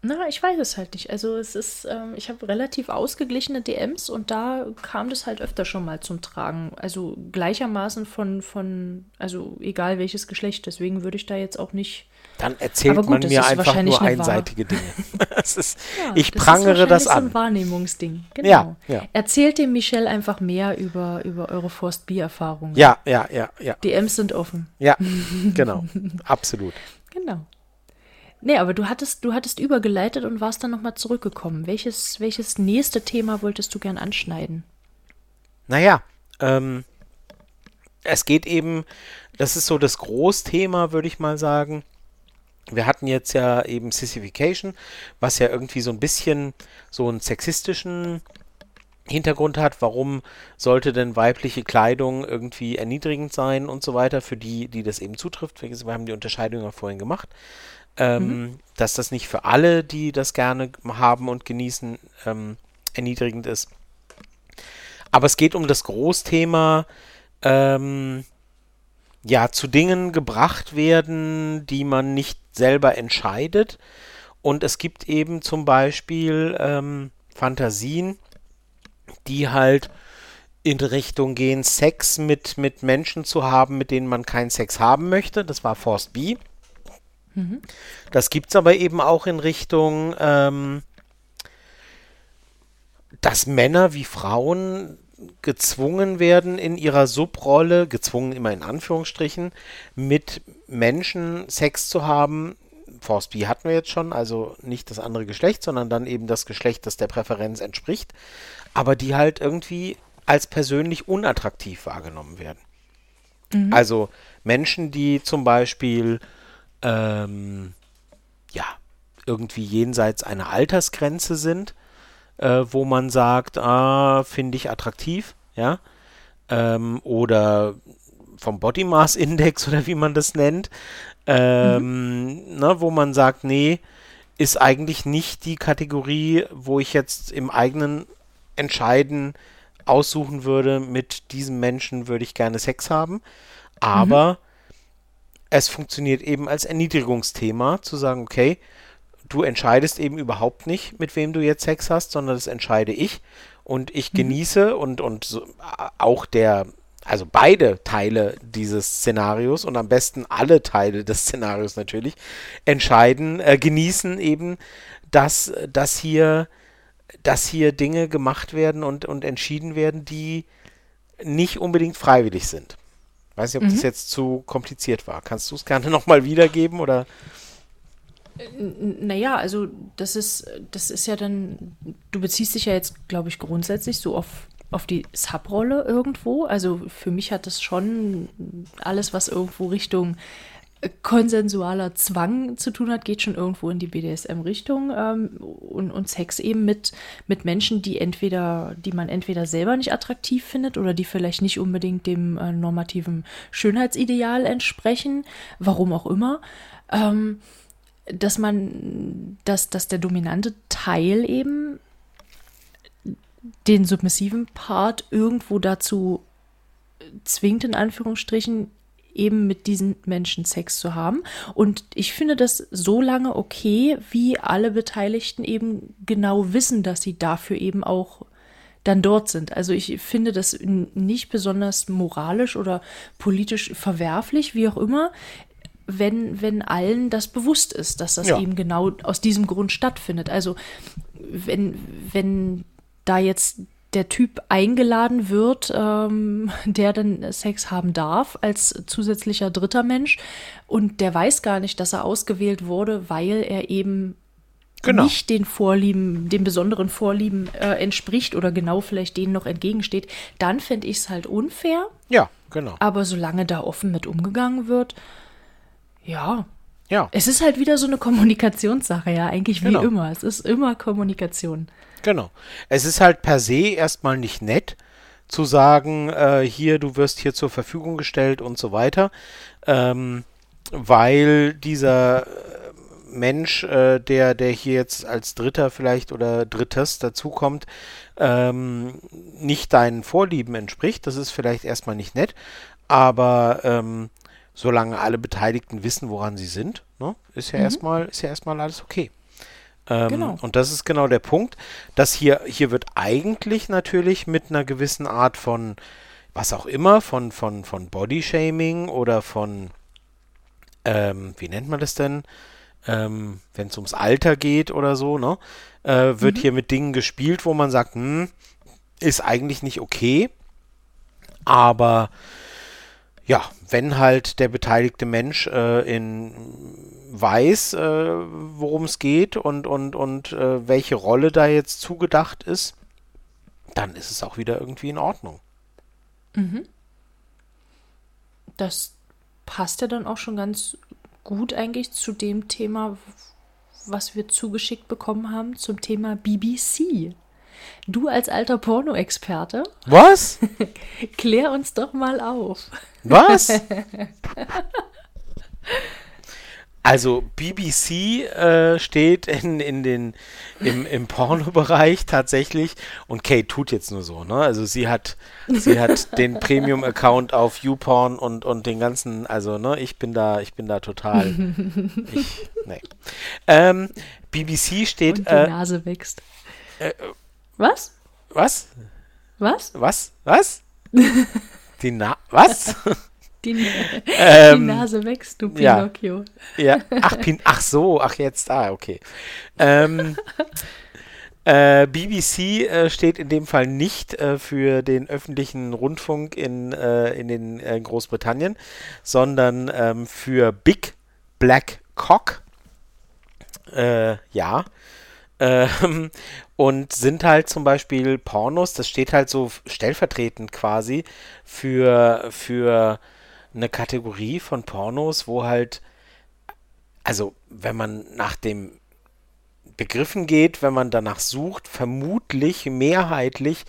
Na, ich weiß es halt nicht. Also es ist, ähm, ich habe relativ ausgeglichene DMs und da kam das halt öfter schon mal zum Tragen. Also gleichermaßen von, von, also egal welches Geschlecht. Deswegen würde ich da jetzt auch nicht. Dann erzählt gut, man das mir ist einfach nur einseitige Dinge. das ist, Ja, ich das ist prangere das wahrscheinlich So ein an. Wahrnehmungsding. Genau. Ja, ja. Erzählt dem Michelle einfach mehr über, über eure Forst B-Erfahrungen. Ja, ja, ja, ja, DMs sind offen. ja, genau, absolut. Genau. Nee, aber du hattest, du hattest übergeleitet und warst dann nochmal zurückgekommen. Welches, welches nächste Thema wolltest du gern anschneiden? Naja, ähm, es geht eben, das ist so das Großthema, würde ich mal sagen. Wir hatten jetzt ja eben Sissification, was ja irgendwie so ein bisschen so einen sexistischen Hintergrund hat, warum sollte denn weibliche Kleidung irgendwie erniedrigend sein und so weiter, für die, die das eben zutrifft. Wir haben die Unterscheidung ja vorhin gemacht, ähm, mhm. dass das nicht für alle, die das gerne haben und genießen, ähm, erniedrigend ist. Aber es geht um das Großthema, ähm, ja, zu Dingen gebracht werden, die man nicht selber entscheidet. Und es gibt eben zum Beispiel ähm, Fantasien, die halt in Richtung gehen, Sex mit, mit Menschen zu haben, mit denen man keinen Sex haben möchte. Das war Force B. Mhm. Das gibt es aber eben auch in Richtung, ähm, dass Männer wie Frauen gezwungen werden, in ihrer Subrolle, gezwungen immer in Anführungsstrichen, mit Menschen Sex zu haben. Force B hatten wir jetzt schon, also nicht das andere Geschlecht, sondern dann eben das Geschlecht, das der Präferenz entspricht aber die halt irgendwie als persönlich unattraktiv wahrgenommen werden. Mhm. Also Menschen, die zum Beispiel ähm, ja irgendwie jenseits einer Altersgrenze sind, äh, wo man sagt, ah, finde ich attraktiv, ja, ähm, oder vom Body Mass Index oder wie man das nennt, ähm, mhm. ne, wo man sagt, nee, ist eigentlich nicht die Kategorie, wo ich jetzt im eigenen entscheiden, aussuchen würde, mit diesem Menschen würde ich gerne Sex haben. Aber mhm. Es funktioniert eben als Erniedrigungsthema, zu sagen, okay, du entscheidest eben überhaupt nicht, mit wem du jetzt Sex hast, sondern das entscheide ich. Und ich mhm. genieße und, und so, auch der, also beide Teile dieses Szenarios und am besten alle Teile des Szenarios natürlich, entscheiden, äh, genießen eben, dass, dass hier dass hier Dinge gemacht werden und, und entschieden werden, die nicht unbedingt freiwillig sind. Weiß nicht, ob mhm. das jetzt zu kompliziert war. Kannst du es gerne nochmal wiedergeben oder? Naja, also das ist, das ist ja dann, du beziehst dich ja jetzt, glaube ich, grundsätzlich so auf, auf die Subrolle irgendwo. Also für mich hat das schon alles, was irgendwo Richtung konsensualer Zwang zu tun hat, geht schon irgendwo in die BDSM-Richtung ähm, und, und Sex eben mit, mit Menschen, die entweder, die man entweder selber nicht attraktiv findet oder die vielleicht nicht unbedingt dem äh, normativen Schönheitsideal entsprechen, warum auch immer. Ähm, dass man, dass, dass der dominante Teil eben den submissiven Part irgendwo dazu zwingt, in Anführungsstrichen, eben mit diesen Menschen Sex zu haben. Und ich finde das so lange okay, wie alle Beteiligten eben genau wissen, dass sie dafür eben auch dann dort sind. Also ich finde das nicht besonders moralisch oder politisch verwerflich, wie auch immer, wenn, wenn allen das bewusst ist, dass das ja. eben genau aus diesem Grund stattfindet. Also wenn, wenn da jetzt der Typ eingeladen wird, ähm, der dann Sex haben darf als zusätzlicher dritter Mensch und der weiß gar nicht, dass er ausgewählt wurde, weil er eben genau. nicht den Vorlieben, den besonderen Vorlieben äh, entspricht oder genau vielleicht denen noch entgegensteht, dann fände ich es halt unfair. Ja, genau. Aber solange da offen mit umgegangen wird, ja. Ja. Es ist halt wieder so eine Kommunikationssache, ja, eigentlich wie genau. immer. Es ist immer Kommunikation. Genau. Es ist halt per se erstmal nicht nett zu sagen, äh, hier, du wirst hier zur Verfügung gestellt und so weiter, ähm, weil dieser äh, Mensch, äh, der, der hier jetzt als Dritter vielleicht oder Drittes dazukommt, ähm, nicht deinen Vorlieben entspricht. Das ist vielleicht erstmal nicht nett, aber ähm, solange alle Beteiligten wissen, woran sie sind, ne, ist ja mhm. erstmal, ist ja erstmal alles okay. Ähm, genau. Und das ist genau der Punkt, dass hier, hier wird eigentlich natürlich mit einer gewissen Art von, was auch immer, von, von, von Bodyshaming oder von, ähm, wie nennt man das denn, ähm, wenn es ums Alter geht oder so, ne, äh, wird mhm. hier mit Dingen gespielt, wo man sagt, hm, ist eigentlich nicht okay, aber ja, wenn halt der beteiligte Mensch äh, in weiß, äh, worum es geht und, und, und äh, welche Rolle da jetzt zugedacht ist, dann ist es auch wieder irgendwie in Ordnung. Mhm. das passt ja dann auch schon ganz gut eigentlich zu dem Thema, was wir zugeschickt bekommen haben, zum Thema BBC. Du als alter Porno-Experte. Was? Klär uns doch mal auf. Was? Also BBC äh, steht in, in den, im, im Porno-Bereich tatsächlich und Kate tut jetzt nur so, ne? Also sie hat, sie hat den Premium-Account auf YouPorn und, und den ganzen, also ne, ich bin da, ich bin da total. ich, nee. Ähm, BBC steht. Und die äh, Nase wächst. Äh, was? Was? Was? Was? Was? Die Na was? Die, ähm, die, Nase wächst, du Pinocchio. Ja, ja. Ach, Pin ach so, ach jetzt, ah, okay. Ähm, äh, BBC äh, steht in dem Fall nicht äh, für den öffentlichen Rundfunk in, äh, in den äh, Großbritannien, sondern ähm, für Big Black Cock. Äh, ja. Ähm, und sind halt zum Beispiel Pornos, das steht halt so stellvertretend quasi für, für eine Kategorie von Pornos, wo halt, also wenn man nach dem Begriffen geht, wenn man danach sucht, vermutlich mehrheitlich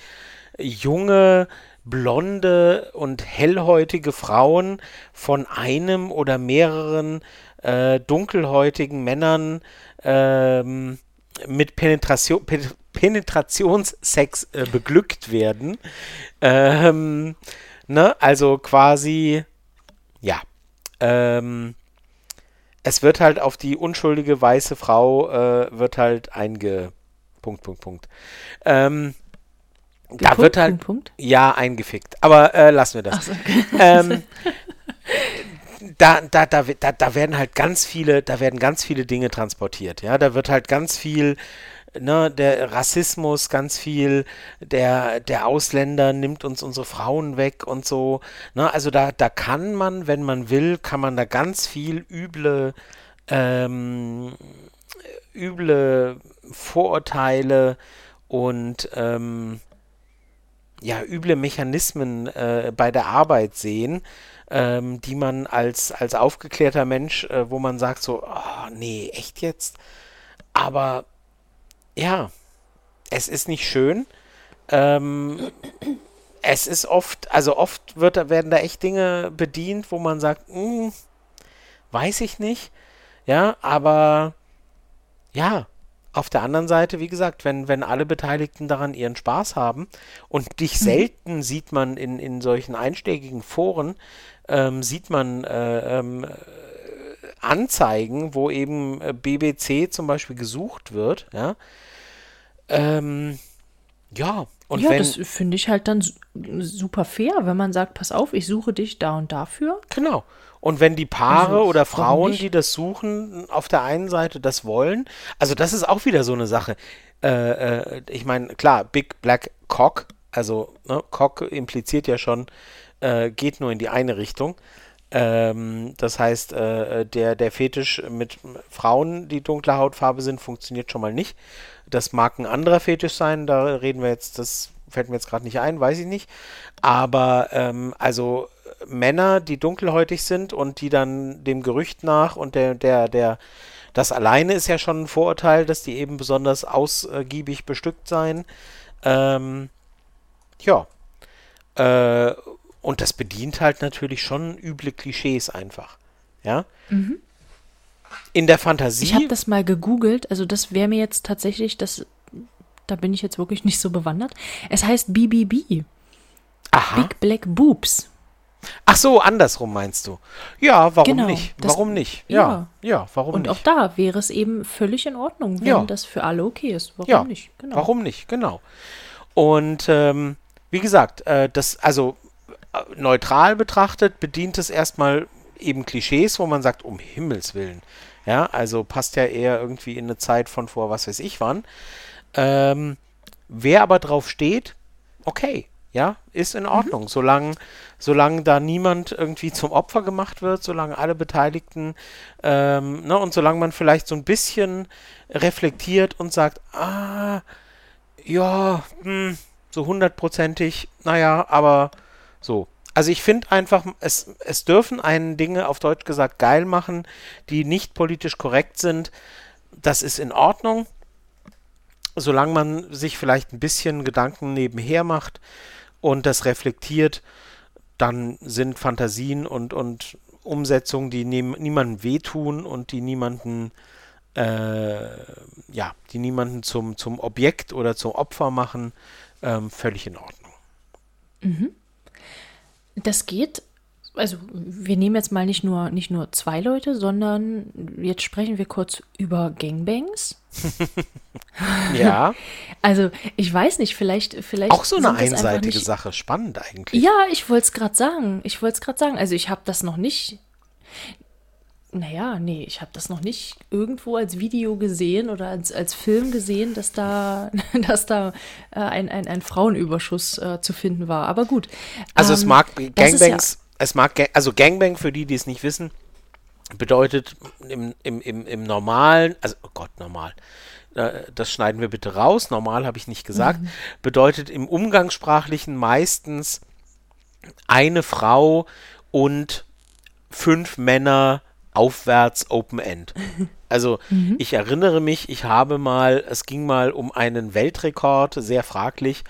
junge, blonde und hellhäutige Frauen von einem oder mehreren äh, dunkelhäutigen Männern ähm, mit Penetration, Penetrationssex äh, beglückt werden. Ähm, ne? Also quasi ja. Ähm, es wird halt auf die unschuldige weiße Frau äh, wird halt einge. Punkt, Punkt, Punkt. Ähm, da Punkt, wird halt. Punkt, Punkt? Ja, eingefickt. Aber äh, lassen wir das. So, okay. ähm, da, da, da, da, da werden halt ganz viele, da werden ganz viele Dinge transportiert. Ja, da wird halt ganz viel ne, der Rassismus ganz viel, der, der Ausländer nimmt uns unsere Frauen weg und so. Ne, also da, da kann man, wenn man will, kann man da ganz viel üble, ähm, üble Vorurteile und ähm, ja, üble Mechanismen äh, bei der Arbeit sehen, ähm, die man als, als aufgeklärter Mensch, äh, wo man sagt so, oh, nee, echt jetzt? Aber ja, es ist nicht schön. Ähm, es ist oft, also oft wird, werden da echt Dinge bedient, wo man sagt, hm, weiß ich nicht. Ja, aber ja, auf der anderen Seite, wie gesagt, wenn, wenn alle Beteiligten daran ihren Spaß haben und dich mhm. selten sieht man in, in solchen einschlägigen Foren, ähm, sieht man äh, ähm, Anzeigen, wo eben äh, BBC zum Beispiel gesucht wird, ja, ähm, ja, und ja, wenn, das finde ich halt dann super fair, wenn man sagt, pass auf, ich suche dich da und dafür. Genau. Und wenn die Paare also, oder Frauen, die das suchen, auf der einen Seite das wollen, also das ist auch wieder so eine Sache. Äh, äh, ich meine, klar, Big Black Cock, also ne, Cock impliziert ja schon, äh, geht nur in die eine Richtung. Ähm, das heißt, äh, der, der Fetisch mit Frauen, die dunkle Hautfarbe sind, funktioniert schon mal nicht. Das mag ein anderer Fetisch sein, da reden wir jetzt, das fällt mir jetzt gerade nicht ein, weiß ich nicht. Aber ähm, also Männer, die dunkelhäutig sind und die dann dem Gerücht nach und der, der, der, das alleine ist ja schon ein Vorurteil, dass die eben besonders ausgiebig bestückt seien. Ähm, ja. Äh, und das bedient halt natürlich schon üble Klischees einfach. Ja. Mhm in der Fantasie. Ich habe das mal gegoogelt, also das wäre mir jetzt tatsächlich, das, da bin ich jetzt wirklich nicht so bewandert. Es heißt BBB. Aha. Big Black Boobs. Ach so, andersrum meinst du? Ja, warum genau, nicht? Warum nicht? Ja, ja, ja warum Und nicht? auch da wäre es eben völlig in Ordnung, wenn ja. das für alle okay ist. Warum ja, nicht? Genau. Warum nicht? Genau. Und ähm, wie gesagt, äh, das also neutral betrachtet bedient es erstmal eben Klischees, wo man sagt, um Himmels Willen. Ja, also passt ja eher irgendwie in eine Zeit von vor was weiß ich wann. Ähm, wer aber drauf steht, okay, ja, ist in Ordnung. Mhm. Solange, solange da niemand irgendwie zum Opfer gemacht wird, solange alle Beteiligten, ähm, ne, und solange man vielleicht so ein bisschen reflektiert und sagt, ah, ja, hm, so hundertprozentig, naja, aber so. Also ich finde einfach, es, es dürfen einen Dinge auf Deutsch gesagt geil machen, die nicht politisch korrekt sind. Das ist in Ordnung, solange man sich vielleicht ein bisschen Gedanken nebenher macht und das reflektiert, dann sind Fantasien und, und Umsetzungen, die nie, niemandem wehtun und die niemanden äh, ja, die niemanden zum, zum Objekt oder zum Opfer machen, ähm, völlig in Ordnung. Mhm. Das geht, also wir nehmen jetzt mal nicht nur, nicht nur zwei Leute, sondern jetzt sprechen wir kurz über Gangbangs. ja. Also ich weiß nicht, vielleicht, vielleicht. Auch so eine einseitige Sache, spannend eigentlich. Ja, ich wollte es gerade sagen. Ich wollte es gerade sagen. Also ich habe das noch nicht naja, nee, ich habe das noch nicht irgendwo als Video gesehen oder als, als Film gesehen, dass da, dass da äh, ein, ein, ein Frauenüberschuss äh, zu finden war. Aber gut. Also ähm, es mag Gangbangs, ja es mag, also Gangbang, für die, die es nicht wissen, bedeutet im, im, im, im normalen, also oh Gott, normal, äh, das schneiden wir bitte raus, normal habe ich nicht gesagt, mhm. bedeutet im Umgangssprachlichen meistens eine Frau und fünf Männer aufwärts Open End. Also mhm. ich erinnere mich, ich habe mal, es ging mal um einen Weltrekord, sehr fraglich,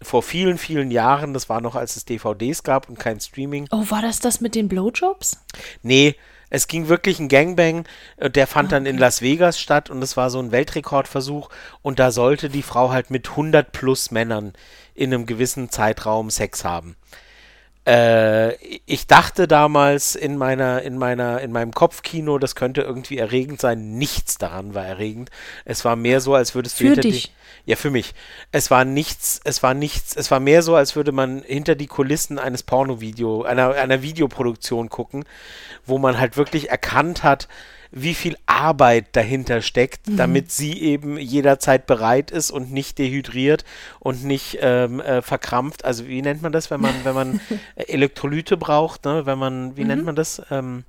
vor vielen, vielen Jahren, das war noch als es DVDs gab und kein Streaming. Oh, war das das mit den Blowjobs? Nee, es ging wirklich ein Gangbang, äh, der fand okay. dann in Las Vegas statt und es war so ein Weltrekordversuch und da sollte die Frau halt mit 100 plus Männern in einem gewissen Zeitraum Sex haben. Äh, ich dachte damals in meiner, in meiner, in meinem Kopfkino, das könnte irgendwie erregend sein. Nichts daran war erregend. Es war mehr so, als würdest du für hinter dich. die. Ja, für mich. Es war nichts, es war nichts, es war mehr so, als würde man hinter die Kulissen eines Pornovideo, einer, einer Videoproduktion gucken, wo man halt wirklich erkannt hat, wie viel Arbeit dahinter steckt, mhm. damit sie eben jederzeit bereit ist und nicht dehydriert und nicht ähm, äh, verkrampft. Also wie nennt man das, wenn man, wenn man Elektrolyte braucht, ne? Wenn man, wie mhm. nennt man das? Ähm,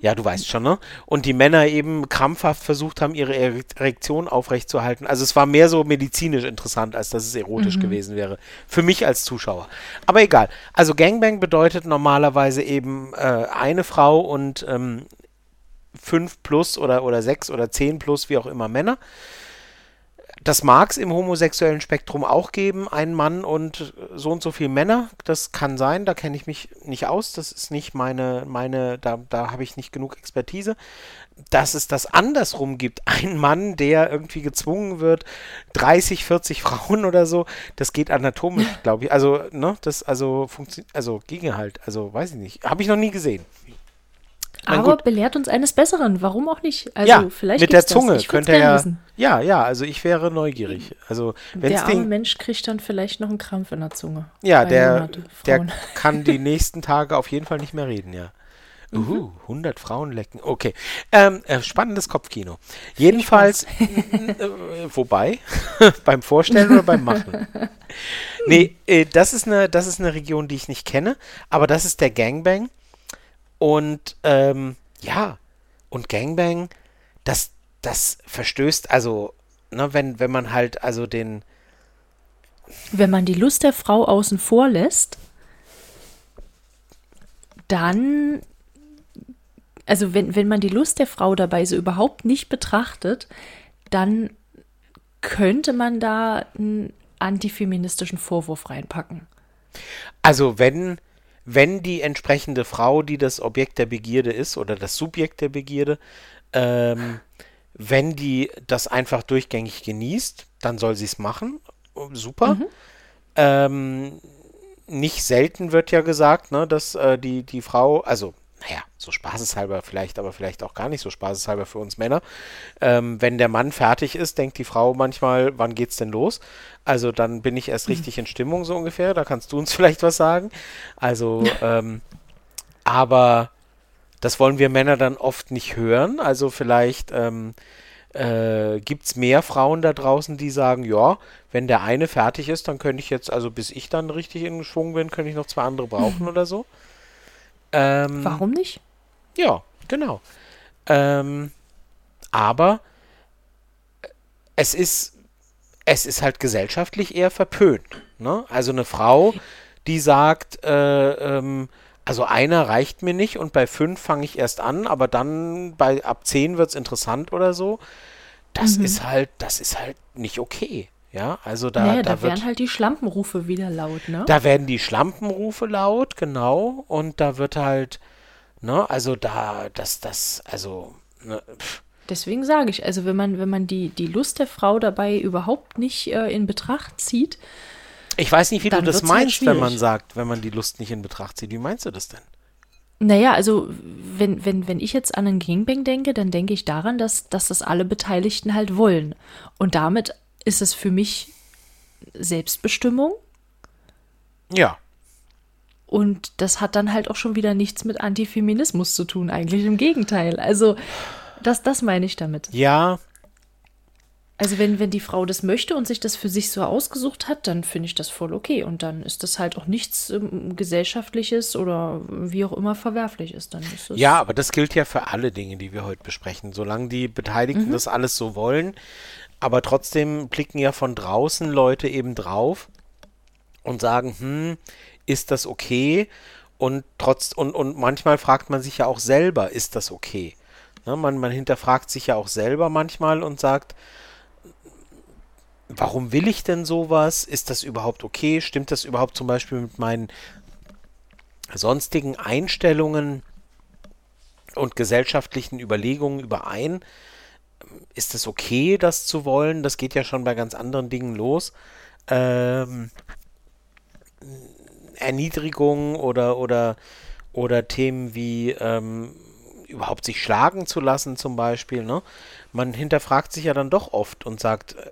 ja, du weißt schon, ne? Und die Männer eben krampfhaft versucht haben, ihre Erektion aufrechtzuerhalten. Also es war mehr so medizinisch interessant, als dass es erotisch mhm. gewesen wäre. Für mich als Zuschauer. Aber egal. Also Gangbang bedeutet normalerweise eben äh, eine Frau und ähm, fünf plus oder, oder sechs oder zehn plus, wie auch immer, Männer. Das mag es im homosexuellen Spektrum auch geben, ein Mann und so und so viele Männer. Das kann sein, da kenne ich mich nicht aus. Das ist nicht meine, meine, da, da habe ich nicht genug Expertise. Dass es das andersrum gibt, ein Mann, der irgendwie gezwungen wird, 30, 40 Frauen oder so, das geht anatomisch, glaube ich. Also, ne, das, also funktioniert, also ginge halt, also weiß ich nicht. Habe ich noch nie gesehen. Aber gut. belehrt uns eines Besseren. Warum auch nicht? Also ja, vielleicht mit der Zunge könnte er ja. Ja, ja, also ich wäre neugierig. Also der arme den, Mensch kriegt dann vielleicht noch einen Krampf in der Zunge. Ja, der, der kann die nächsten Tage auf jeden Fall nicht mehr reden, ja. Mhm. Uhu, 100 Frauen lecken. Okay. Ähm, äh, spannendes Kopfkino. Jedenfalls, äh, wobei, beim Vorstellen oder beim Machen? Nee, äh, das, ist eine, das ist eine Region, die ich nicht kenne, aber das ist der Gangbang. Und ähm, ja, und Gangbang, das, das verstößt, also, ne, wenn, wenn man halt also den. Wenn man die Lust der Frau außen vor lässt, dann, also wenn, wenn man die Lust der Frau dabei so überhaupt nicht betrachtet, dann könnte man da einen antifeministischen Vorwurf reinpacken. Also wenn wenn die entsprechende Frau, die das Objekt der Begierde ist oder das Subjekt der Begierde, ähm, wenn die das einfach durchgängig genießt, dann soll sie es machen. Super. Mhm. Ähm, nicht selten wird ja gesagt, ne, dass äh, die, die Frau, also naja, so spaßeshalber vielleicht, aber vielleicht auch gar nicht so spaßeshalber für uns Männer. Ähm, wenn der Mann fertig ist, denkt die Frau manchmal, wann geht's denn los? Also dann bin ich erst richtig in Stimmung, so ungefähr. Da kannst du uns vielleicht was sagen. Also, ähm, aber das wollen wir Männer dann oft nicht hören. Also vielleicht ähm, äh, gibt es mehr Frauen da draußen, die sagen, ja, wenn der eine fertig ist, dann könnte ich jetzt, also bis ich dann richtig in Schwung bin, könnte ich noch zwei andere brauchen oder so. Ähm, Warum nicht? Ja, genau. Ähm, aber es ist, es ist halt gesellschaftlich eher verpönt. Ne? Also eine Frau, die sagt, äh, ähm, also einer reicht mir nicht und bei fünf fange ich erst an, aber dann bei ab zehn wird es interessant oder so. Das Mhm. ist halt, das ist halt nicht okay. Ja, also da, naja, da, da, wird, werden halt die Schlampenrufe wieder laut, ne? da werden die Schlampenrufe laut, genau, und da wird halt, ne, also da, das, das, also, ne, Deswegen sage ich, also wenn man, wenn man die, die Lust der Frau dabei überhaupt nicht äh, in Betracht zieht, ich weiß nicht, wie du das halt meinst, wenn man sagt, wenn man die Lust nicht in Betracht zieht. Wie meinst du das denn? naja, also wenn, wenn, wenn ich jetzt an einen Gangbang denke, dann denke ich daran, dass, dass das alle Beteiligten halt wollen. Und damit ist es für mich Selbstbestimmung Ja, und das hat dann halt auch schon wieder nichts mit Antifeminismus zu tun, eigentlich im Gegenteil. Also das, das meine ich damit. ja, Also wenn, wenn die Frau das möchte und sich das für sich so ausgesucht hat, dann finde ich das voll okay. Und dann ist das halt auch nichts ähm, gesellschaftliches oder wie auch immer verwerfliches. Dann Ja, aber das gilt ja für alle Dinge, die wir heute besprechen. Solange die Beteiligten das alles so wollen, aber trotzdem blicken ja von draußen Leute eben drauf und sagen, hm, ist das okay? Und trotz und, und manchmal fragt man sich ja auch selber, ist das okay? Ne, man, man hinterfragt sich ja auch selber manchmal und sagt, warum will ich denn sowas? Ist das überhaupt okay? Stimmt das überhaupt zum Beispiel mit meinen sonstigen Einstellungen und gesellschaftlichen Überlegungen überein? Ist es okay, das zu wollen? Das geht ja schon bei ganz anderen Dingen los. Ähm, Erniedrigung oder, oder, oder Themen wie ähm, überhaupt sich schlagen zu lassen zum Beispiel. Ne? Man hinterfragt sich ja dann doch oft und sagt, äh,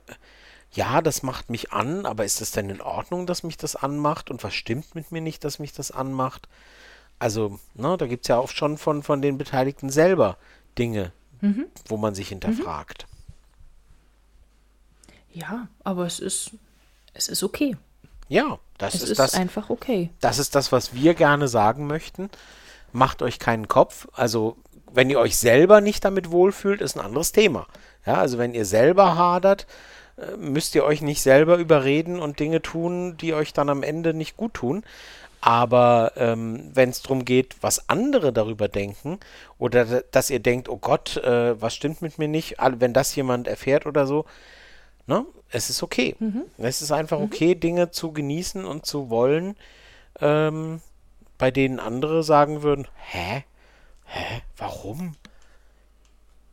ja, das macht mich an, aber ist es denn in Ordnung, dass mich das anmacht? Und was stimmt mit mir nicht, dass mich das anmacht? Also, ne, da gibt es ja auch schon von, von den Beteiligten selber Dinge, wo man sich hinterfragt. ja, aber es ist, es ist okay. Ja, das Es ist, ist das. einfach okay. Das ist das, was wir gerne sagen möchten. Macht euch keinen Kopf. Also, wenn ihr euch selber nicht damit wohlfühlt, ist ein anderes Thema. Ja, also wenn ihr selber hadert, äh, müsst ihr euch nicht selber überreden und Dinge tun, die euch dann am Ende nicht gut tun. Aber ähm, wenn es darum geht, was andere darüber denken oder dass ihr denkt, oh Gott, äh, was stimmt mit mir nicht, wenn das jemand erfährt oder so, ne, es ist okay. Es ist einfach okay, Dinge zu genießen und zu wollen, ähm, bei denen andere sagen würden, hä? Hä? Warum?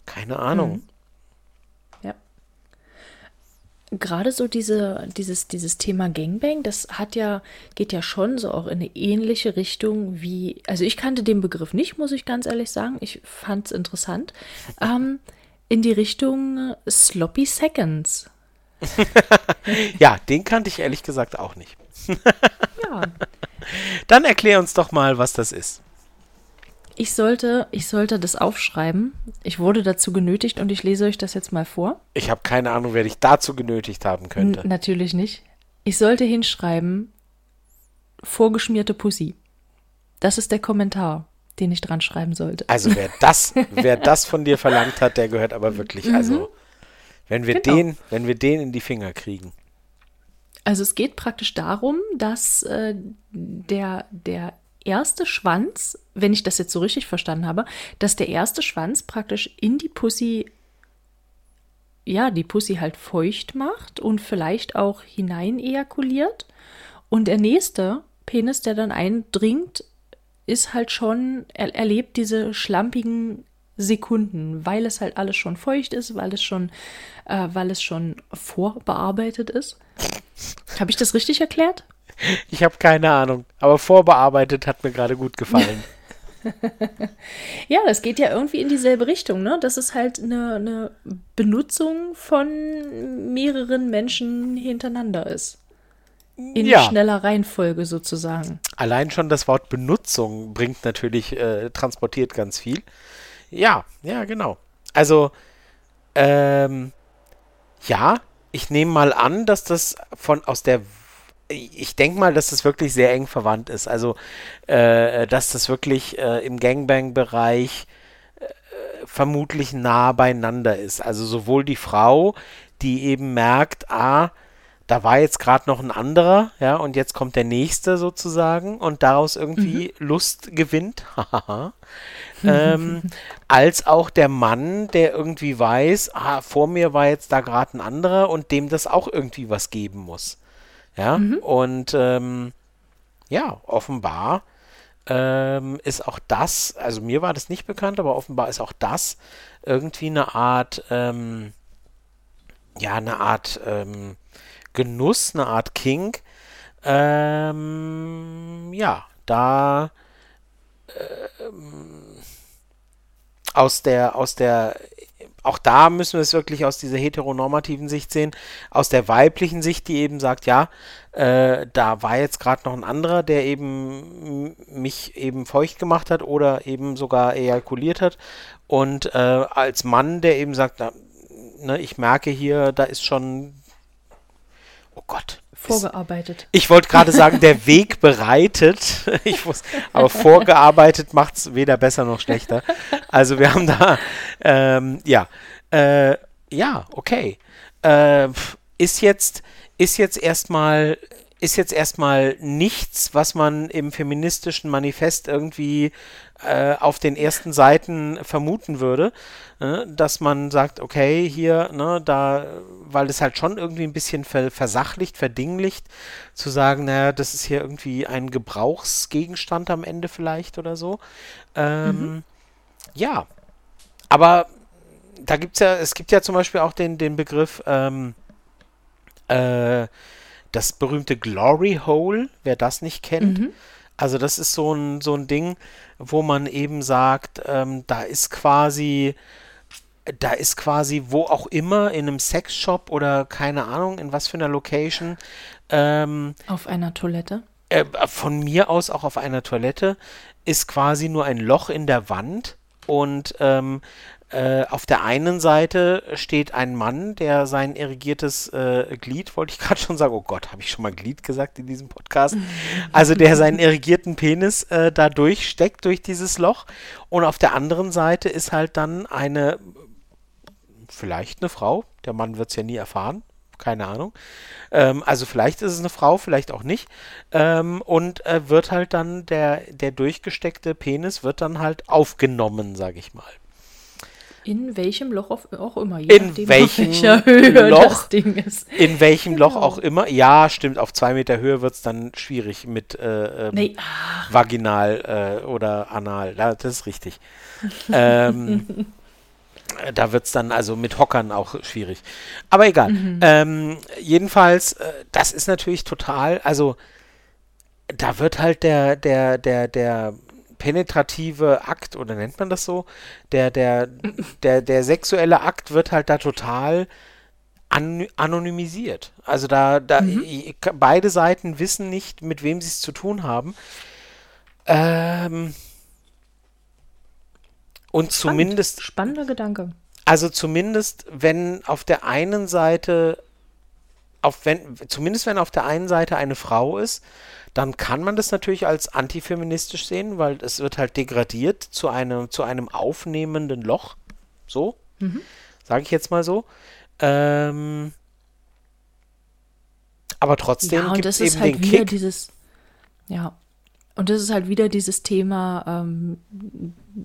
Keine Ahnung. Ja. Gerade so diese, dieses, dieses Thema Gangbang, das hat ja, geht ja schon so auch in eine ähnliche Richtung wie, also ich kannte den Begriff nicht, muss ich ganz ehrlich sagen. Ich fand es interessant. Ähm, in die Richtung Sloppy Seconds. Ja, den kannte ich ehrlich gesagt auch nicht. Ja, Dann erklär uns doch mal, was das ist. Ich sollte, ich sollte das aufschreiben. Ich wurde dazu genötigt und ich lese euch das jetzt mal vor. Ich habe keine Ahnung, wer dich dazu genötigt haben könnte. N natürlich nicht. Ich sollte hinschreiben, vorgeschmierte Pussy. Das ist der Kommentar, den ich dran schreiben sollte. Also wer das, wer das von dir verlangt hat, der gehört aber wirklich, also wenn wir Genau. den, wenn wir den in die Finger kriegen. Also es geht praktisch darum, dass äh, der, der erste Schwanz, wenn ich das jetzt so richtig verstanden habe, dass der erste Schwanz praktisch in die Pussy, ja, die Pussy halt feucht macht und vielleicht auch hinein ejakuliert. Und der nächste Penis, der dann eindringt, ist halt schon, er erlebt diese schlampigen Sekunden, weil es halt alles schon feucht ist, weil es schon, äh, weil es schon vorbearbeitet ist. Habe ich das richtig erklärt? Ich habe keine Ahnung, aber vorbearbeitet hat mir gerade gut gefallen. Ja, das geht ja irgendwie in dieselbe Richtung, ne? Das ist halt eine, eine Benutzung von mehreren Menschen hintereinander ist. In Ja. schneller Reihenfolge sozusagen. Allein schon das Wort Benutzung bringt natürlich, äh, transportiert ganz viel. Ja, ja, genau. Also, ähm, ja, ich nehme mal an, dass das von aus der ich denke mal, dass das wirklich sehr eng verwandt ist. Also, äh, dass das wirklich äh, im Gangbang-Bereich äh, vermutlich nah beieinander ist. Also sowohl die Frau, die eben merkt, ah, da war jetzt gerade noch ein anderer, ja, und jetzt kommt der nächste sozusagen und daraus irgendwie mhm. Lust gewinnt, ähm, als auch der Mann, der irgendwie weiß, ah, vor mir war jetzt da gerade ein anderer und dem das auch irgendwie was geben muss. Ja, mhm. und ähm, ja, offenbar ähm, ist auch das, also mir war das nicht bekannt, aber offenbar ist auch das irgendwie eine Art, ähm, ja, eine Art ähm, Genuss, eine Art King. Ähm, ja, da ähm, aus der, aus der, auch da müssen wir es wirklich aus dieser heteronormativen Sicht sehen, aus der weiblichen Sicht, die eben sagt, ja, äh, da war jetzt gerade noch ein anderer, der eben mich eben feucht gemacht hat oder eben sogar ejakuliert hat. Und äh, als Mann, der eben sagt, na, ne, ich merke hier, da ist schon oh Gott. Vorgearbeitet. ich wollte gerade sagen, der Weg bereitet. Ich muss, aber vorgearbeitet macht es weder besser noch schlechter. Also wir haben da, ähm, ja, äh, ja, okay. Äh, ist jetzt, ist jetzt erstmal ist jetzt erstmal nichts, was man im feministischen Manifest irgendwie äh, auf den ersten Seiten vermuten würde, äh, dass man sagt, okay, hier, ne, da, weil es halt schon irgendwie ein bisschen versachlicht, verdinglicht, zu sagen, naja, das ist hier irgendwie ein Gebrauchsgegenstand am Ende vielleicht oder so. Ähm, mhm. Ja, aber da gibt es ja, es gibt ja zum Beispiel auch den, den Begriff, ähm, äh, das berühmte Glory Hole, wer das nicht kennt. Mhm. Also das ist so ein, so ein Ding, wo man eben sagt, ähm, da ist quasi, da ist quasi wo auch immer in einem Sexshop oder keine Ahnung, in was für einer Location. Ähm, auf einer Toilette? Äh, von mir aus auch auf einer Toilette ist quasi nur ein Loch in der Wand und ähm, äh, auf der einen Seite steht ein Mann, der sein irrigiertes äh, Glied, wollte ich gerade schon sagen, oh Gott, habe ich schon mal Glied gesagt in diesem Podcast? Also der seinen irrigierten Penis äh, da durchsteckt durch dieses Loch. Und auf der anderen Seite ist halt dann eine, vielleicht eine Frau, der Mann wird es ja nie erfahren, keine Ahnung. Ähm, also vielleicht ist es eine Frau, vielleicht auch nicht. Ähm, und äh, wird halt dann der, der durchgesteckte Penis wird dann halt aufgenommen, sage ich mal. In welchem Loch auch immer. Je in welchem welcher Höhe Loch, das Ding ist. In welchem genau. Loch auch immer. Ja, stimmt. Auf zwei Meter Höhe wird es dann schwierig mit äh, ähm, nee. Vaginal äh, oder Anal. Ja, das ist richtig. ähm, da wird es dann also mit Hockern auch schwierig. Aber egal. Mhm. Ähm, jedenfalls, äh, das ist natürlich total, also da wird halt der, der, der, der penetrative Akt, oder nennt man das so? Der, der, der, der sexuelle Akt wird halt da total an, anonymisiert. Also da, da mhm. beide Seiten wissen nicht, mit wem sie es zu tun haben. Ähm, und Spannend. zumindest. Spannender Gedanke. Also zumindest, wenn auf der einen Seite, auf wenn, zumindest wenn auf der einen Seite eine Frau ist, dann kann man das natürlich als antifeministisch sehen, weil es wird halt degradiert zu einem, zu einem aufnehmenden Loch. So, mhm. sage ich jetzt mal so. Ähm, aber trotzdem ja, gibt es eben halt den Kick. Dieses, ja, und das ist halt wieder dieses Thema, ähm,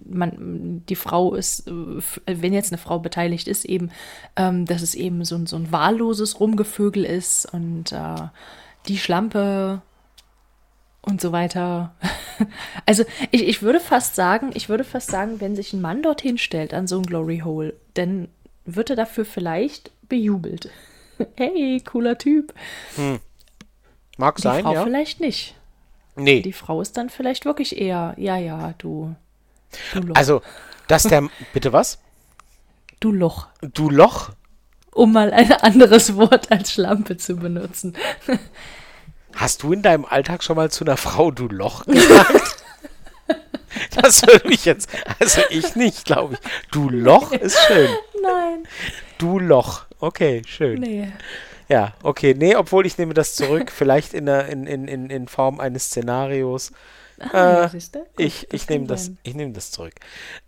man, die Frau ist, wenn jetzt eine Frau beteiligt ist, eben, ähm, dass es eben so, so ein wahlloses Rumgevögel ist und äh, die Schlampe und so weiter. Also ich, ich würde fast sagen, ich würde fast sagen, wenn sich ein Mann dorthin stellt an so ein Glory Hole, dann wird er dafür vielleicht bejubelt. hey, cooler Typ. Hm. Mag Die sein, Frau ja. vielleicht nicht. Nee. Die Frau ist dann vielleicht wirklich eher, ja, ja, du. du Loch. Also, dass der, bitte was? Du Loch. Du Loch? Um mal ein anderes Wort als Schlampe zu benutzen. Hast du in deinem Alltag schon mal zu einer Frau du Loch gesagt? das würde mich jetzt, also ich nicht, glaube ich. Du Loch ist schön. Nein. Du Loch. Okay, schön. Nee. Ja, okay. Nee, obwohl ich nehme das zurück, vielleicht in, der, in, in, in, in Form eines Szenarios. Ah, äh, Gut, ich ich nehme das, ich nehm das zurück.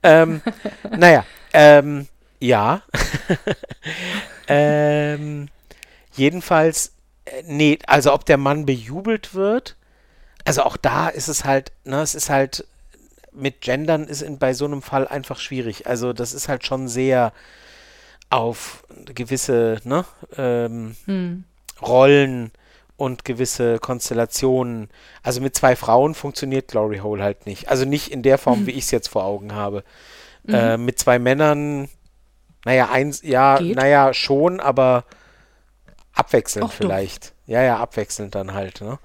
Ähm, naja, ähm, ja. ähm, jedenfalls nee, also ob der Mann bejubelt wird, also auch da ist es halt, ne, es ist halt, mit Gendern ist in, bei so einem Fall einfach schwierig. Also das ist halt schon sehr auf gewisse ne, ähm, hm. Rollen und gewisse Konstellationen. Also mit zwei Frauen funktioniert Glory Hole halt nicht. Also nicht in der Form, hm. wie ich es jetzt vor Augen habe. Mhm. Äh, mit zwei Männern, naja, eins, ja, Geht. naja, schon, aber abwechselnd Och, vielleicht. Doch. Ja, ja, abwechselnd dann halt. Ne?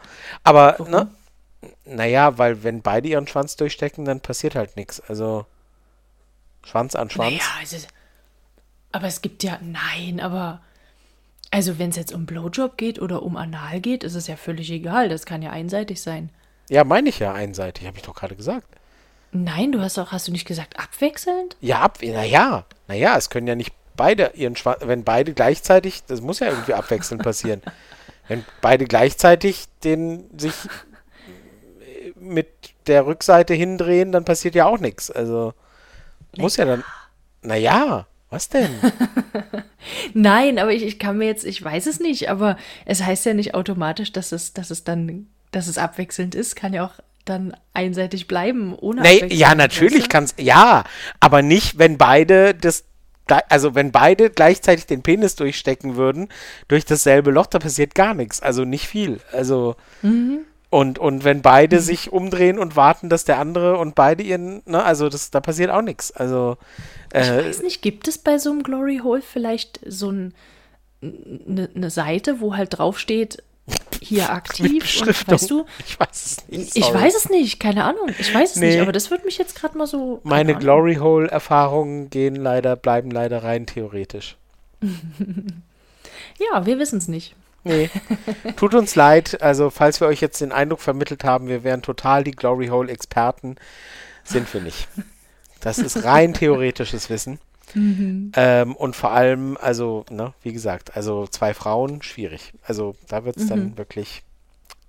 Aber, Warum? ne? Naja, weil wenn beide ihren Schwanz durchstecken, dann passiert halt nichts. Also Schwanz an Schwanz. Naja, also, aber es gibt ja, nein, aber also wenn es jetzt um Blowjob geht oder um Anal geht, ist es ja völlig egal. Das kann ja einseitig sein. Ja, meine ich ja einseitig, habe ich doch gerade gesagt. Nein, du hast doch, hast du nicht gesagt abwechselnd? Ja, ab, naja, naja, es können ja nicht beide ihren Schwanz, wenn beide gleichzeitig, das muss ja irgendwie abwechselnd passieren. wenn beide gleichzeitig den sich mit der Rückseite hindrehen, dann passiert ja auch nichts. Also muss ja dann. Naja, was denn? Nein, aber ich, ich kann mir jetzt, ich weiß es nicht, aber es heißt ja nicht automatisch, dass es, dass es dann, dass es abwechselnd ist, kann ja auch dann einseitig bleiben, ohne nee, Ja, natürlich kann es, ja, aber nicht, wenn beide das also wenn beide gleichzeitig den Penis durchstecken würden, durch dasselbe Loch, da passiert gar nichts. Also nicht viel. Also mhm. Und, und wenn beide mhm. sich umdrehen und warten, dass der andere und beide ihren, ne, also das, da passiert auch nichts. Also äh, ich weiß nicht, gibt es bei so einem Glory Hole vielleicht so ein, eine ne Seite, wo halt draufsteht, hier aktiv und, weißt du? Ich weiß es nicht. Sorry. Ich weiß es nicht, keine Ahnung. Ich weiß es nee. nicht, aber das würde mich jetzt gerade mal so. Meine Glory Hole Erfahrungen gehen leider, bleiben leider rein theoretisch. ja, wir wissen es nicht. Nee. Tut uns leid. Also, falls wir euch jetzt den Eindruck vermittelt haben, wir wären total die Glory Hole Experten, sind wir nicht. Das ist rein theoretisches Wissen. Mhm. Ähm, und vor allem, also, ne, wie gesagt, also zwei Frauen, schwierig. Also, da wird es mhm. dann wirklich,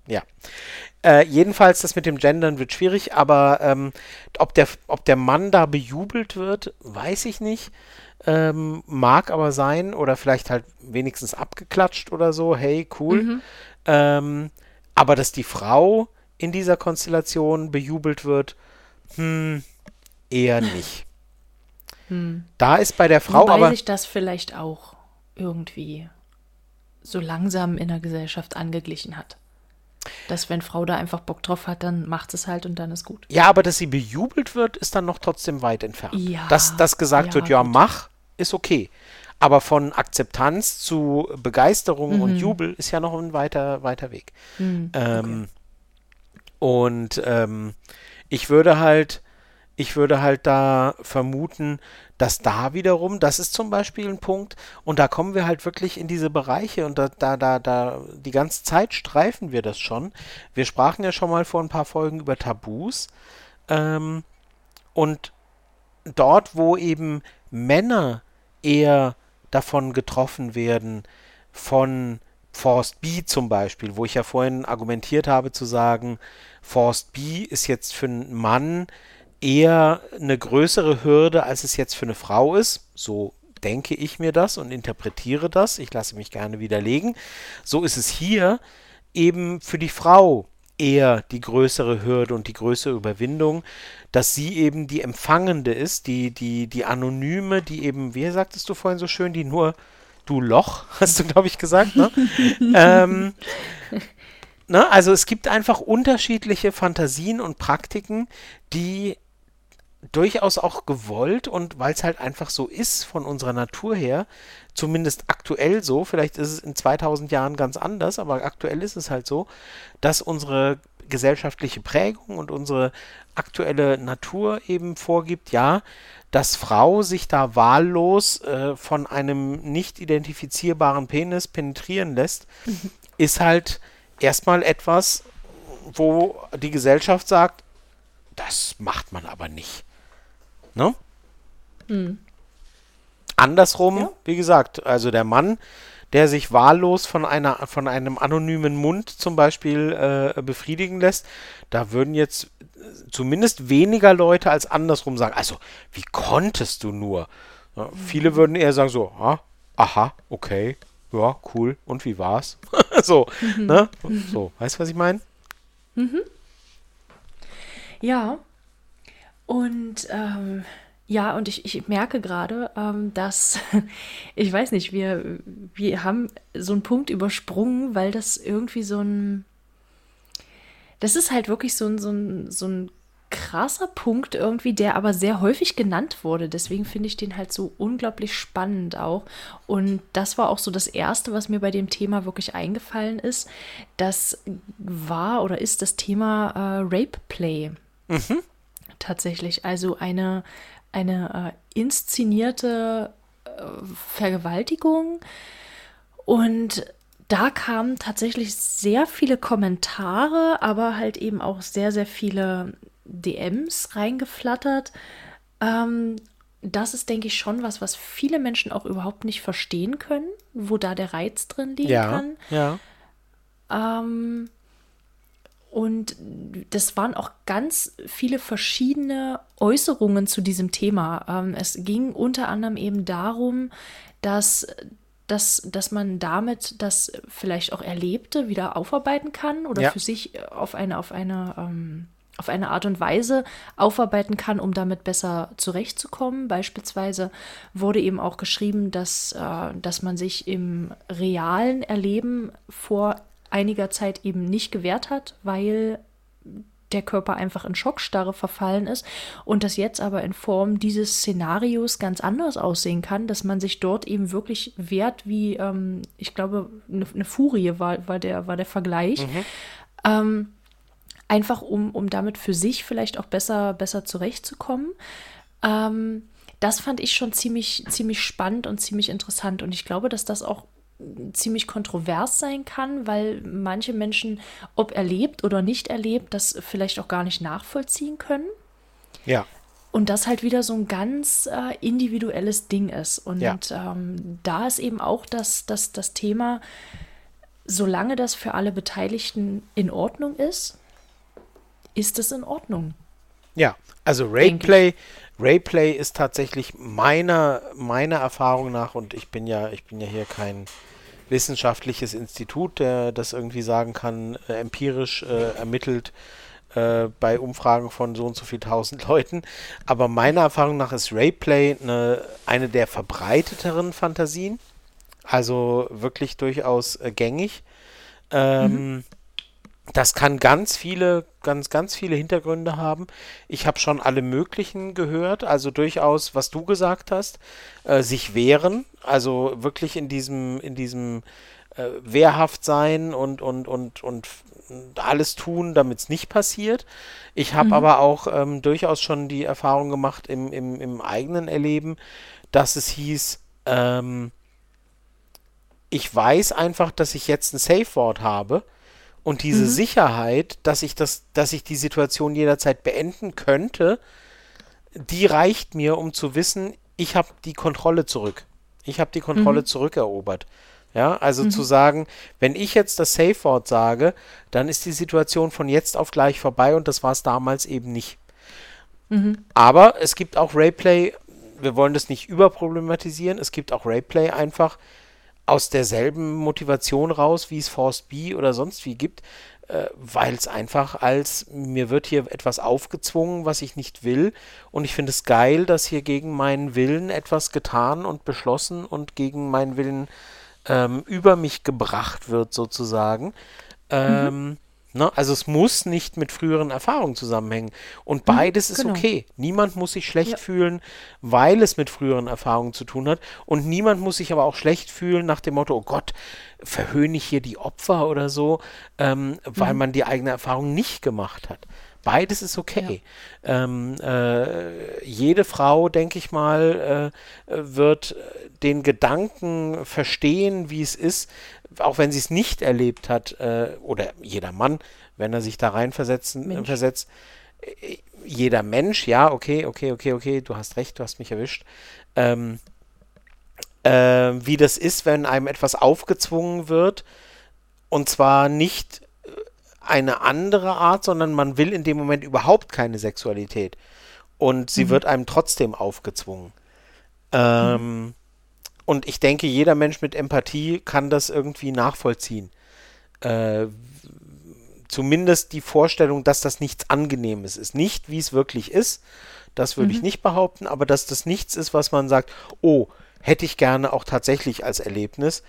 ja. Äh, jedenfalls, das mit dem Gendern wird schwierig, aber ähm, ob, der, ob der Mann da bejubelt wird, weiß ich nicht. Ähm, mag aber sein oder vielleicht halt wenigstens abgeklatscht oder so. Hey, cool. Mhm. Ähm, aber dass die Frau in dieser Konstellation bejubelt wird, hm, eher nicht. Hm. Da ist bei der Frau Wobei aber. sich das vielleicht auch irgendwie so langsam in der Gesellschaft angeglichen hat. Dass wenn Frau da einfach Bock drauf hat, dann macht es halt und dann ist gut. Ja, aber dass sie bejubelt wird, ist dann noch trotzdem weit entfernt. Ja, dass, dass gesagt ja, wird, ja, gut. mach, ist okay. Aber von Akzeptanz zu Begeisterung mhm. und Jubel ist ja noch ein weiter, weiter Weg. Mhm, ähm, Und ähm, ich würde halt, ich würde halt da vermuten, dass da wiederum, das ist zum Beispiel ein Punkt, und da kommen wir halt wirklich in diese Bereiche und da, da, da, da, die ganze Zeit streifen wir das schon. Wir sprachen ja schon mal vor ein paar Folgen über Tabus. Ähm, und dort, wo eben Männer eher davon getroffen werden, von Forced B zum Beispiel, wo ich ja vorhin argumentiert habe zu sagen, Forced B ist jetzt für einen Mann eher eine größere Hürde, als es jetzt für eine Frau ist. So denke ich mir das und interpretiere das. Ich lasse mich gerne widerlegen. So ist es hier eben für die Frau eher die größere Hürde und die größere Überwindung, dass sie eben die Empfangende ist, die, die, die Anonyme, die eben, wie sagtest du vorhin so schön, die nur du Loch, hast du, glaube ich, gesagt, ne? ähm, ne? Also es gibt einfach unterschiedliche Fantasien und Praktiken, die durchaus auch gewollt und weil es halt einfach so ist von unserer Natur her, zumindest aktuell so, vielleicht ist es in 2000 Jahren ganz anders, aber aktuell ist es halt so, dass unsere gesellschaftliche Prägung und unsere aktuelle Natur eben vorgibt, ja, dass Frau sich da wahllos äh, von einem nicht identifizierbaren Penis penetrieren lässt, mhm. ist halt erstmal etwas, wo die Gesellschaft sagt, das macht man aber nicht. Ne? Mhm. Andersrum, ja. wie gesagt, also der Mann, der sich wahllos von einer von einem anonymen Mund zum Beispiel äh, befriedigen lässt, da würden jetzt zumindest weniger Leute als andersrum sagen. Also, wie konntest du nur? Ja, viele würden eher sagen so, ah, aha, okay, ja, cool. Und wie war's? so, mhm. ne? So, weißt du, was ich meine? Mhm. Ja. Und ähm, ja, und ich, ich merke gerade, ähm, dass, ich weiß nicht, wir, wir haben so einen Punkt übersprungen, weil das irgendwie so ein, das ist halt wirklich so ein, so ein, so ein krasser Punkt irgendwie, der aber sehr häufig genannt wurde. Deswegen finde ich den halt so unglaublich spannend auch. Und das war auch so das Erste, was mir bei dem Thema wirklich eingefallen ist. Das war oder ist das Thema äh, Rape Play. Mhm. Tatsächlich. Also eine, eine äh, inszenierte äh, Vergewaltigung. Und da kamen tatsächlich sehr viele Kommentare, aber halt eben auch sehr, sehr viele DMs reingeflattert. Ähm, das ist, denke ich, schon was, was viele Menschen auch überhaupt nicht verstehen können, wo da der Reiz drin liegen ja, kann. Ja. Ähm, und das waren auch ganz viele verschiedene Äußerungen zu diesem Thema. Ähm, es ging unter anderem eben darum, dass, dass, dass man damit das vielleicht auch Erlebte wieder aufarbeiten kann oder ja. für sich auf eine, auf eine ähm, auf eine Art und Weise aufarbeiten kann, um damit besser zurechtzukommen. Beispielsweise wurde eben auch geschrieben, dass, äh, dass man sich im realen Erleben vor einiger Zeit eben nicht gewehrt hat, weil der Körper einfach in Schockstarre verfallen ist und das jetzt aber in Form dieses Szenarios ganz anders aussehen kann, dass man sich dort eben wirklich wehrt, wie ähm, ich glaube, eine, eine, Furie war, war, der, war der Vergleich. Mhm. Ähm, einfach um, um damit für sich vielleicht auch besser, besser zurechtzukommen. Ähm, das fand ich schon ziemlich, ziemlich spannend und ziemlich interessant. Und ich glaube, dass das auch ziemlich kontrovers sein kann, weil manche Menschen, ob erlebt oder nicht erlebt, das vielleicht auch gar nicht nachvollziehen können. Ja. Und das halt wieder so ein ganz äh, individuelles Ding ist. Und ja. ähm, da ist eben auch das, das, das Thema, solange das für alle Beteiligten in Ordnung ist, ist es in Ordnung. Ja, also Rayplay, Rayplay ist tatsächlich meiner, meiner Erfahrung nach, und ich bin ja, ich bin ja hier kein wissenschaftliches Institut, der das irgendwie sagen kann, äh, empirisch äh, ermittelt äh, bei Umfragen von so und so viel tausend Leuten. Aber meiner Erfahrung nach ist Rayplay eine, eine der verbreiteteren Fantasien. Also wirklich durchaus äh, gängig. Ähm, mhm. Das kann ganz viele, ganz, ganz viele Hintergründe haben. Ich habe schon alle möglichen gehört, also durchaus, was du gesagt hast, äh, sich wehren, also wirklich in diesem, in diesem äh, wehrhaft sein und, und, und, und alles tun, damit es nicht passiert. Ich habe mhm. aber auch ähm, durchaus schon die Erfahrung gemacht im, im, im eigenen Erleben, dass es hieß, ähm, ich weiß einfach, dass ich jetzt ein Safe Word habe und diese mhm. Sicherheit, dass ich das, dass ich die Situation jederzeit beenden könnte, die reicht mir, um zu wissen, ich habe die Kontrolle zurück. Ich habe die Kontrolle mhm. zurückerobert. Ja, also mhm. zu sagen, wenn ich jetzt das Safe Word sage, dann ist die Situation von jetzt auf gleich vorbei und das war es damals eben nicht. Mhm. Aber es gibt auch Rayplay, wir wollen das nicht überproblematisieren, es gibt auch Rayplay einfach, aus derselben Motivation raus, wie es Force B oder sonst wie gibt, äh, weil es einfach als mir wird hier etwas aufgezwungen, was ich nicht will und ich finde es geil, dass hier gegen meinen Willen etwas getan und beschlossen und gegen meinen Willen ähm, über mich gebracht wird sozusagen. Mhm. Ne? Also es muss nicht mit früheren Erfahrungen zusammenhängen. Und mhm, beides mhm, genau. ist okay. Niemand muss sich schlecht ja. fühlen, weil es mit früheren Erfahrungen zu tun hat. Und niemand muss sich aber auch schlecht fühlen nach dem Motto, oh Gott, verhöhne ich hier die Opfer oder so, ähm, weil mhm. man die eigene Erfahrung nicht gemacht hat. Beides ist okay. Ja. Ähm, äh, jede Frau, denke ich mal, äh, wird den Gedanken verstehen, wie es ist, auch wenn sie es nicht erlebt hat, äh, oder jeder Mann, wenn er sich da reinversetzen Mensch. versetzt, äh, jeder Mensch, ja, okay, okay, okay, okay, du hast recht, du hast mich erwischt. Ähm, äh, wie das ist, wenn einem etwas aufgezwungen wird, und zwar nicht äh, eine andere Art, sondern man will in dem Moment überhaupt keine Sexualität. Und sie mhm. wird einem trotzdem aufgezwungen. Ähm, mhm. Und ich denke, jeder Mensch mit Empathie kann das irgendwie nachvollziehen. Äh, zumindest die Vorstellung, dass das nichts Angenehmes ist. Nicht, wie es wirklich ist, das würde mhm. ich nicht behaupten, aber dass das nichts ist, was man sagt, oh, hätte ich gerne auch tatsächlich als Erlebnis,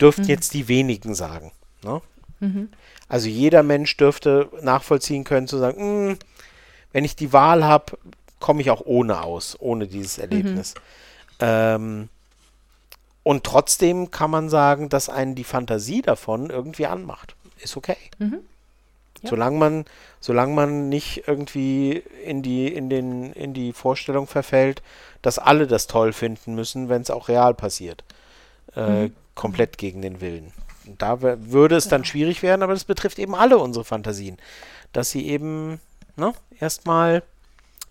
dürften mhm. jetzt die wenigen sagen. Ne? Mhm. Also jeder Mensch dürfte nachvollziehen können, zu sagen, hm, wenn ich die Wahl habe, komme ich auch ohne aus, ohne dieses Erlebnis. Mhm. Ähm, und trotzdem kann man sagen, dass einen die Fantasie davon irgendwie anmacht. Ist okay. Mhm. Ja. Solange man, solange man nicht irgendwie in die, in den, in die Vorstellung verfällt, dass alle das toll finden müssen, wenn es auch real passiert. Äh, mhm. Komplett gegen den Willen. Da würde es dann schwierig werden, aber das betrifft eben alle unsere Fantasien. Dass sie eben ne, erstmal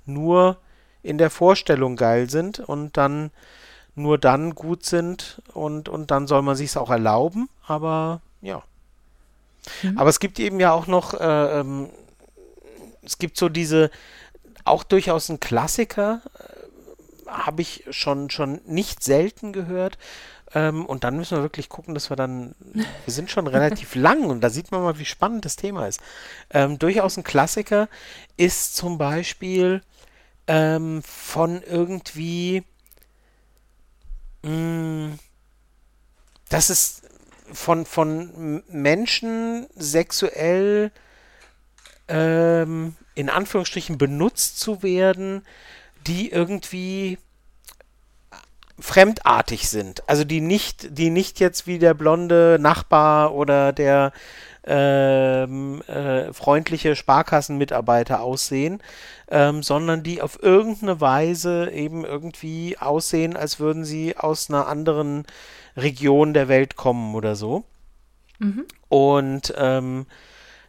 nur in der Vorstellung geil sind und dann nur dann gut sind und, und dann soll man sich es auch erlauben, aber ja. Mhm. Aber es gibt eben ja auch noch, äh, ähm, es gibt so diese, auch durchaus ein Klassiker, äh, habe ich schon, schon nicht selten gehört. Ähm, und dann müssen wir wirklich gucken, dass wir dann, wir sind schon relativ lang und da sieht man mal, wie spannend das Thema ist. Ähm, durchaus ein Klassiker ist zum Beispiel ähm, von irgendwie, mm, das ist von, von Menschen sexuell ähm, in Anführungsstrichen benutzt zu werden, die irgendwie fremdartig sind. Also die nicht, die nicht jetzt wie der blonde Nachbar oder der ähm, äh, freundliche Sparkassenmitarbeiter aussehen, ähm, sondern die auf irgendeine Weise eben irgendwie aussehen, als würden sie aus einer anderen Region der Welt kommen oder so. Mhm. Und ähm,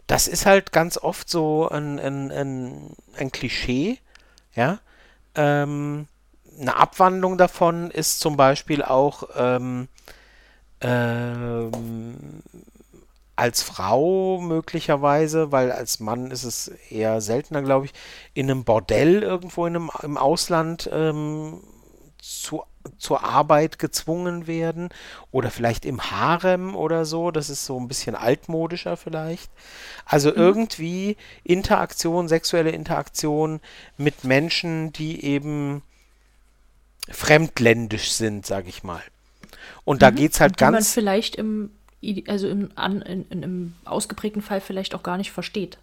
das ist halt ganz oft so ein, ein, ein, ein Klischee, ja. Ähm, eine Abwandlung davon ist zum Beispiel auch ähm, ähm, als Frau möglicherweise, weil als Mann ist es eher seltener, glaube ich, in einem Bordell irgendwo in einem, im Ausland ähm, zu, zur Arbeit gezwungen werden oder vielleicht im Harem oder so. Das ist so ein bisschen altmodischer vielleicht. Also mhm. irgendwie Interaktion, sexuelle Interaktion mit Menschen, die eben fremdländisch sind, sage ich mal. Und da mhm. geht es halt die ganz. man vielleicht im also im, an, in, in, im ausgeprägten Fall vielleicht auch gar nicht versteht.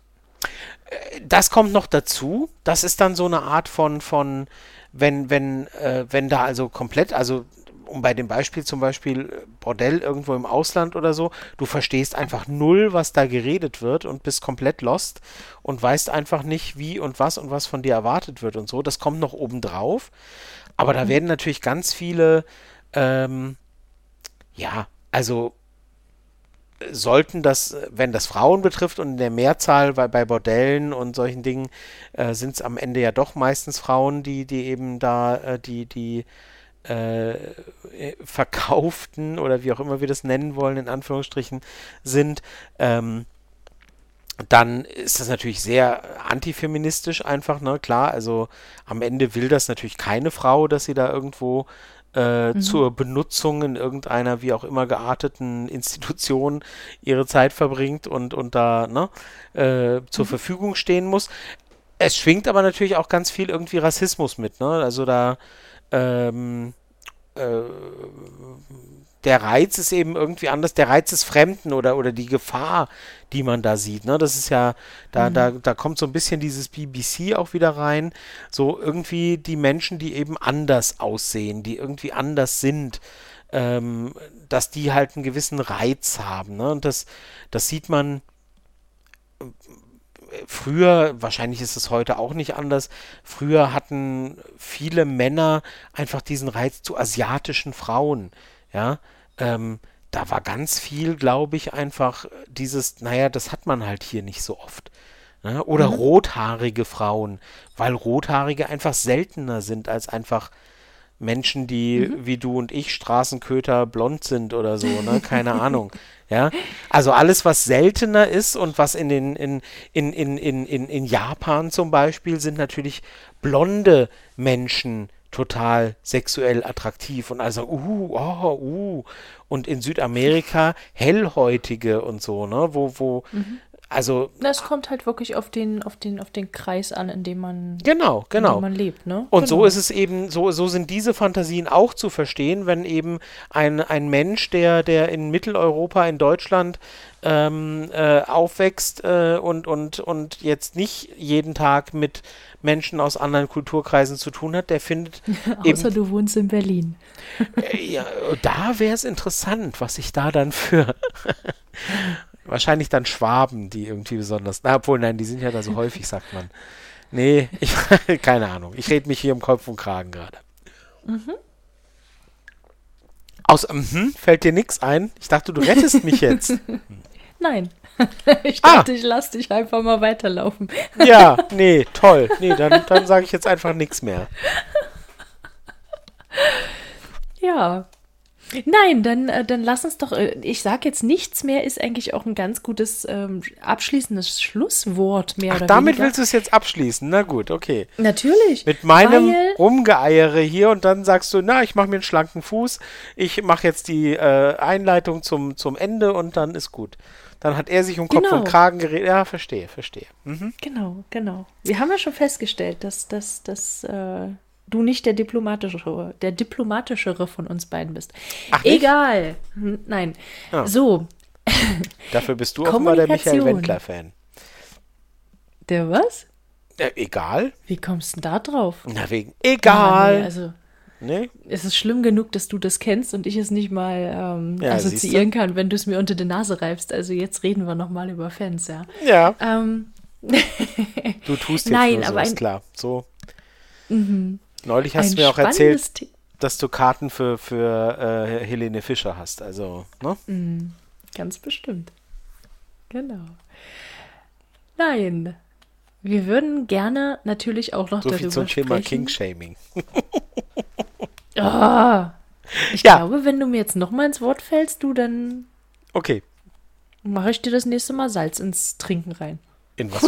Das kommt noch dazu. Das ist dann so eine Art von, von wenn, wenn, äh, wenn da also komplett, also um bei dem Beispiel zum Beispiel äh, Bordell irgendwo im Ausland oder so, du verstehst einfach null, was da geredet wird und bist komplett lost und weißt einfach nicht, wie und was und was von dir erwartet wird und so. Das kommt noch obendrauf. Aber da mhm. werden natürlich ganz viele, ähm, ja, also sollten das, wenn das Frauen betrifft und in der Mehrzahl bei, bei Bordellen und solchen Dingen, äh, sind es am Ende ja doch meistens Frauen, die, die eben da äh, die, die äh, verkauften oder wie auch immer wir das nennen wollen, in Anführungsstrichen, sind. Ähm, dann ist das natürlich sehr antifeministisch einfach, ne? Klar, also am Ende will das natürlich keine Frau, dass sie da irgendwo äh, mhm. zur Benutzung in irgendeiner wie auch immer gearteten Institution ihre Zeit verbringt und, und da ne, äh, zur mhm. Verfügung stehen muss. Es schwingt aber natürlich auch ganz viel irgendwie Rassismus mit, ne? Also da ähm, äh, der Reiz ist eben irgendwie anders. Der Reiz des Fremden oder, oder die Gefahr, die man da sieht. Ne? Das ist ja, da, mhm. da, da kommt so ein bisschen dieses BBC auch wieder rein. So irgendwie die Menschen, die eben anders aussehen, die irgendwie anders sind. Ähm, dass die halt einen gewissen Reiz haben. Ne? Und das, das sieht man äh, früher, wahrscheinlich ist es heute auch nicht anders, früher hatten viele Männer einfach diesen Reiz zu asiatischen Frauen. Ja, ähm, da war ganz viel, glaube ich, einfach dieses, naja, das hat man halt hier nicht so oft. Ne? Oder mhm. rothaarige Frauen, weil rothaarige einfach seltener sind als einfach Menschen, die mhm. wie du und ich Straßenköter blond sind oder so, ne? Keine Ahnung. Ja. Also alles, was seltener ist und was in den, in, in, in, in, in, in Japan zum Beispiel sind natürlich blonde Menschen total sexuell attraktiv und also, uh, oh, uh. Und in Südamerika hellhäutige und so, ne? Wo, wo, Mhm. Also, Das kommt halt wirklich auf den, auf den, auf den Kreis an, in dem man, genau, in genau. dem man lebt, ne? Und genau. so ist es eben, so, so sind diese Fantasien auch zu verstehen, wenn eben ein, ein Mensch, der, der in Mitteleuropa, in Deutschland ähm, äh, aufwächst äh, und, und, und jetzt nicht jeden Tag mit Menschen aus anderen Kulturkreisen zu tun hat, der findet Außer eben, du wohnst in Berlin. äh, ja, da wäre es interessant, was ich da dann für wahrscheinlich dann Schwaben, die irgendwie besonders, na, obwohl, nein, die sind ja da so häufig, sagt man. Nee, ich, keine Ahnung. Ich rede mich hier im Kopf und Kragen gerade. Aus mhm, fällt dir nichts ein? Ich dachte, du rettest mich jetzt. Nein. Ich Ah. dachte, ich lass dich einfach mal weiterlaufen. Ja, nee, toll. Nee, dann, dann sage ich jetzt einfach nichts mehr. Ja. Nein, dann, äh, dann lass uns doch, äh, ich sag jetzt nichts mehr, ist eigentlich auch ein ganz gutes ähm, abschließendes Schlusswort mehr Ach, oder damit weniger. willst du es jetzt abschließen. Na gut, okay. Natürlich. Mit meinem Rumgeeiere hier und dann sagst du, na, ich mache mir einen schlanken Fuß, ich mache jetzt die äh, Einleitung zum, zum Ende und dann ist gut. Dann hat er sich um Kopf Genau. und Kragen geredet. Ja, verstehe, verstehe. Mhm. Genau, genau. Wir haben ja schon festgestellt, dass, dass, dass äh, du nicht der diplomatischere, der diplomatischere von uns beiden bist. Ach, nicht? Egal. Hm, Nein. Ah. So, Dafür bist du offenbar der Michael. Wendler-Fan. der was? Äh, egal. Wie kommst du denn da drauf? Na, wegen. Ah, nee, Egal. also nee? es ist schlimm genug, dass du das kennst und ich es nicht mal ähm, Ja, assoziieren kann, wenn du es mir unter die Nase reibst. Also jetzt reden wir nochmal über Fans, ja. Ja, Ähm, du tust jetzt Nein, nur so, aber ist ein- Mhm. klar. So. Neulich hast ein du mir auch erzählt, The- dass du Karten für, für äh, Helene Fischer hast. Also, ne? Mhm. Ganz bestimmt. Genau. Nein. Wir würden gerne natürlich auch noch So darüber viel zum Thema. King-Shaming. Ah, ich Ja. glaube, wenn du mir jetzt noch mal ins Wort fällst, du, dann Okay. mache ich dir das nächste Mal Salz ins Trinken rein. In was?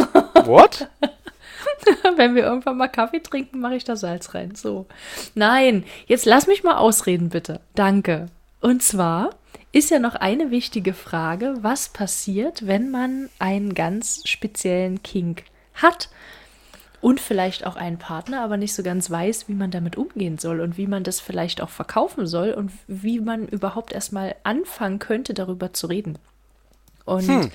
What? wenn wir irgendwann mal Kaffee trinken, mache ich da Salz rein. So. Nein, jetzt lass mich mal ausreden, bitte. Danke. Und zwar ist ja noch eine wichtige Frage, was passiert, wenn man einen ganz speziellen Kink hat und vielleicht auch einen Partner, aber nicht so ganz weiß, wie man damit umgehen soll und wie man das vielleicht auch verkaufen soll und wie man überhaupt erstmal anfangen könnte, darüber zu reden. Und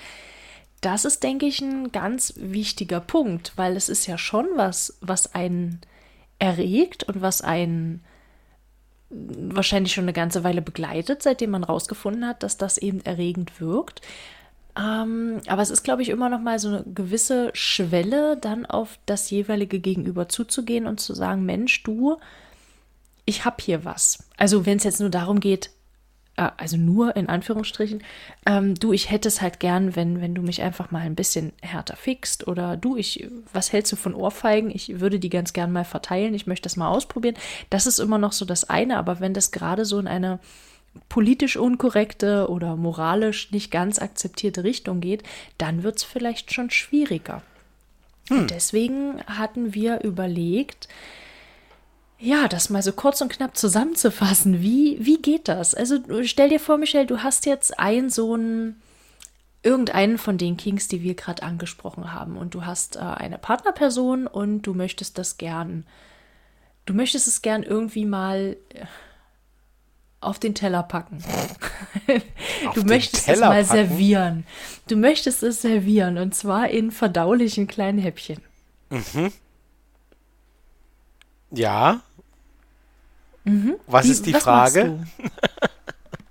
das ist, denke ich, ein ganz wichtiger Punkt, weil es ist ja schon was, was einen erregt und was einen wahrscheinlich schon eine ganze Weile begleitet, seitdem man rausgefunden hat, dass das eben erregend wirkt. Ähm, aber es ist, glaube ich, immer noch mal so eine gewisse Schwelle, dann auf das jeweilige Gegenüber zuzugehen und zu sagen, Mensch, du, ich habe hier was. Also wenn es jetzt nur darum geht, äh, also nur in Anführungsstrichen, ähm, du, ich hätte es halt gern, wenn, wenn du mich einfach mal ein bisschen härter fixt oder du, ich, was hältst du von Ohrfeigen? Ich würde die ganz gern mal verteilen, ich möchte das mal ausprobieren. Das ist immer noch so das eine, aber wenn das gerade so in eine politisch unkorrekte oder moralisch nicht ganz akzeptierte Richtung geht, dann wird es vielleicht schon schwieriger. Und deswegen hatten wir überlegt, ja, das mal so kurz und knapp zusammenzufassen. Wie, wie geht das? Also stell dir vor, Michelle, du hast jetzt einen so einen, irgendeinen von den Kings, die wir gerade angesprochen haben. Und du hast äh, eine Partnerperson und du möchtest das gern, du möchtest es gern irgendwie mal äh, auf den Teller packen. Auf du möchtest es Teller mal packen? servieren. Du möchtest es servieren und zwar in verdaulichen kleinen Häppchen. Ja. Was Wie- ist die was Frage?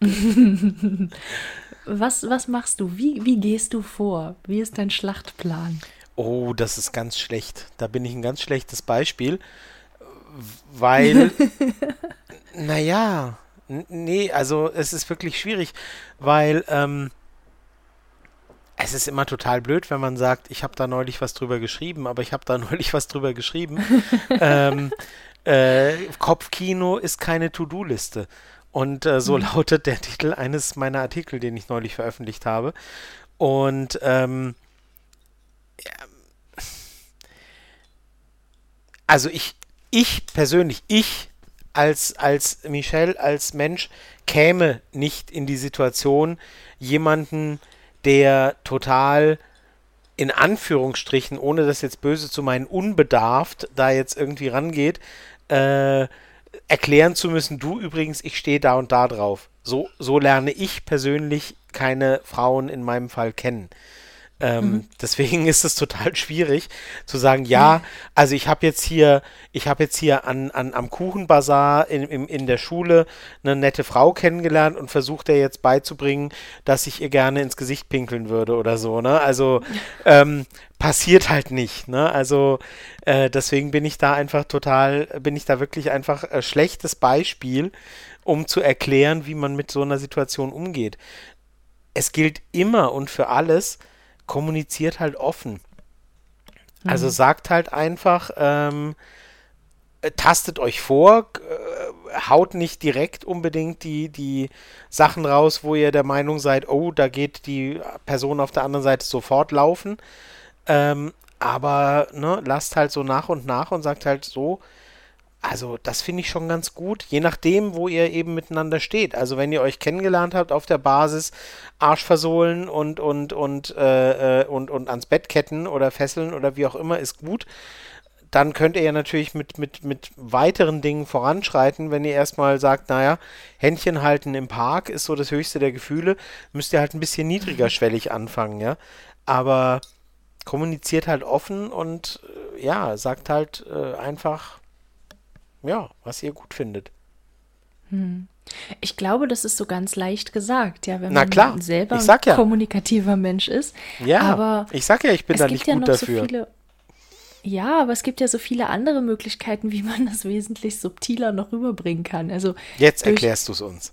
was, was machst du? Wie, wie gehst du vor? Wie ist dein Schlachtplan? Oh, das ist ganz schlecht. Da bin ich ein ganz schlechtes Beispiel, weil, naja, nee, also es ist wirklich schwierig, weil ähm, es ist immer total blöd, wenn man sagt, ich habe da neulich was drüber geschrieben, aber ich habe da neulich was drüber geschrieben. ähm, äh, Kopfkino ist keine To-Do-Liste. Und äh, so lautet der Titel eines meiner Artikel, den ich neulich veröffentlicht habe. Und ähm, also ich, ich persönlich, ich als, als Michelle, als Mensch, käme nicht in die Situation, jemanden, der total in Anführungsstrichen, ohne das jetzt böse zu meinen, unbedarft da jetzt irgendwie rangeht, äh, erklären zu müssen, du übrigens, ich stehe da und da drauf. So, so lerne ich persönlich keine Frauen in meinem Fall kennen. Ähm, mhm. Deswegen ist es total schwierig zu sagen, ja, also ich habe jetzt hier, ich habe jetzt hier an, an, am Kuchenbazar in, in, in der Schule eine nette Frau kennengelernt und versucht ihr jetzt beizubringen, dass ich ihr gerne ins Gesicht pinkeln würde oder so, ne? Also ähm, passiert halt nicht, ne? Also äh, deswegen bin ich da einfach total, bin ich da wirklich einfach ein schlechtes Beispiel, um zu erklären, wie man mit so einer Situation umgeht. Es gilt immer und für alles, kommuniziert halt offen. Also mhm. sagt halt einfach, ähm, äh, tastet euch vor, äh, haut nicht direkt unbedingt die, die Sachen raus, wo ihr der Meinung seid, oh, da geht die Person auf der anderen Seite sofort laufen. Ähm, aber ne, lasst halt so nach und nach und sagt halt so, also, das finde ich schon ganz gut, je nachdem, wo ihr eben miteinander steht. Also, wenn ihr euch kennengelernt habt auf der Basis Arsch versohlen und, und, und, äh, äh, und, und ans Bett ketten oder fesseln oder wie auch immer, ist gut. Dann könnt ihr ja natürlich mit, mit, mit weiteren Dingen voranschreiten, wenn ihr erstmal sagt, naja, Händchen halten im Park ist so das höchste der Gefühle, müsst ihr halt ein bisschen niedriger schwellig anfangen, ja. Aber kommuniziert halt offen und äh, ja, sagt halt äh, einfach, ja, was ihr gut findet. Hm. Ich glaube, das ist so ganz leicht gesagt, ja, wenn Na man klar, selber sag ja. ein kommunikativer Mensch ist. Ja, aber ich sag ja, ich bin da nicht ja gut dafür. So viele, ja, aber es gibt ja so viele andere Möglichkeiten, wie man das wesentlich subtiler noch rüberbringen kann. Also Jetzt durch- erklärst du es uns.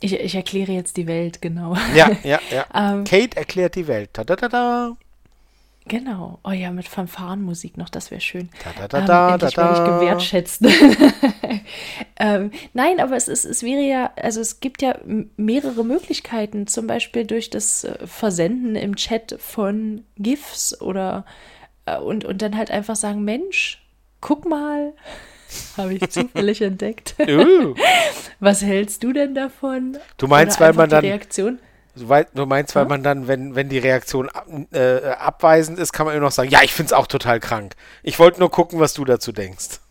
ich, ich erkläre jetzt die Welt, genau. Ja, ja, ja. Ähm, Kate erklärt die Welt. Ta -da -da -da. Genau. Oh ja, mit Fanfarenmusik noch, das wäre schön. Da, da, da, ähm, endlich da, werde ich da. gewertschätzt. ähm, nein, aber es, ist, es wäre ja, also es gibt ja mehrere Möglichkeiten, zum Beispiel durch das äh, Versenden im Chat von GIFs oder äh, und, und dann halt einfach sagen, Mensch, guck mal, habe ich zufällig entdeckt. Uh, Was hältst du denn davon? Du meinst, Oder weil man dann- Reaktion? Du, wei- du meinst, weil Hm? man dann, wenn, wenn die Reaktion ab, äh, abweisend ist, kann man immer noch sagen, ja, ich finde es auch total krank. Ich wollte nur gucken, was du dazu denkst.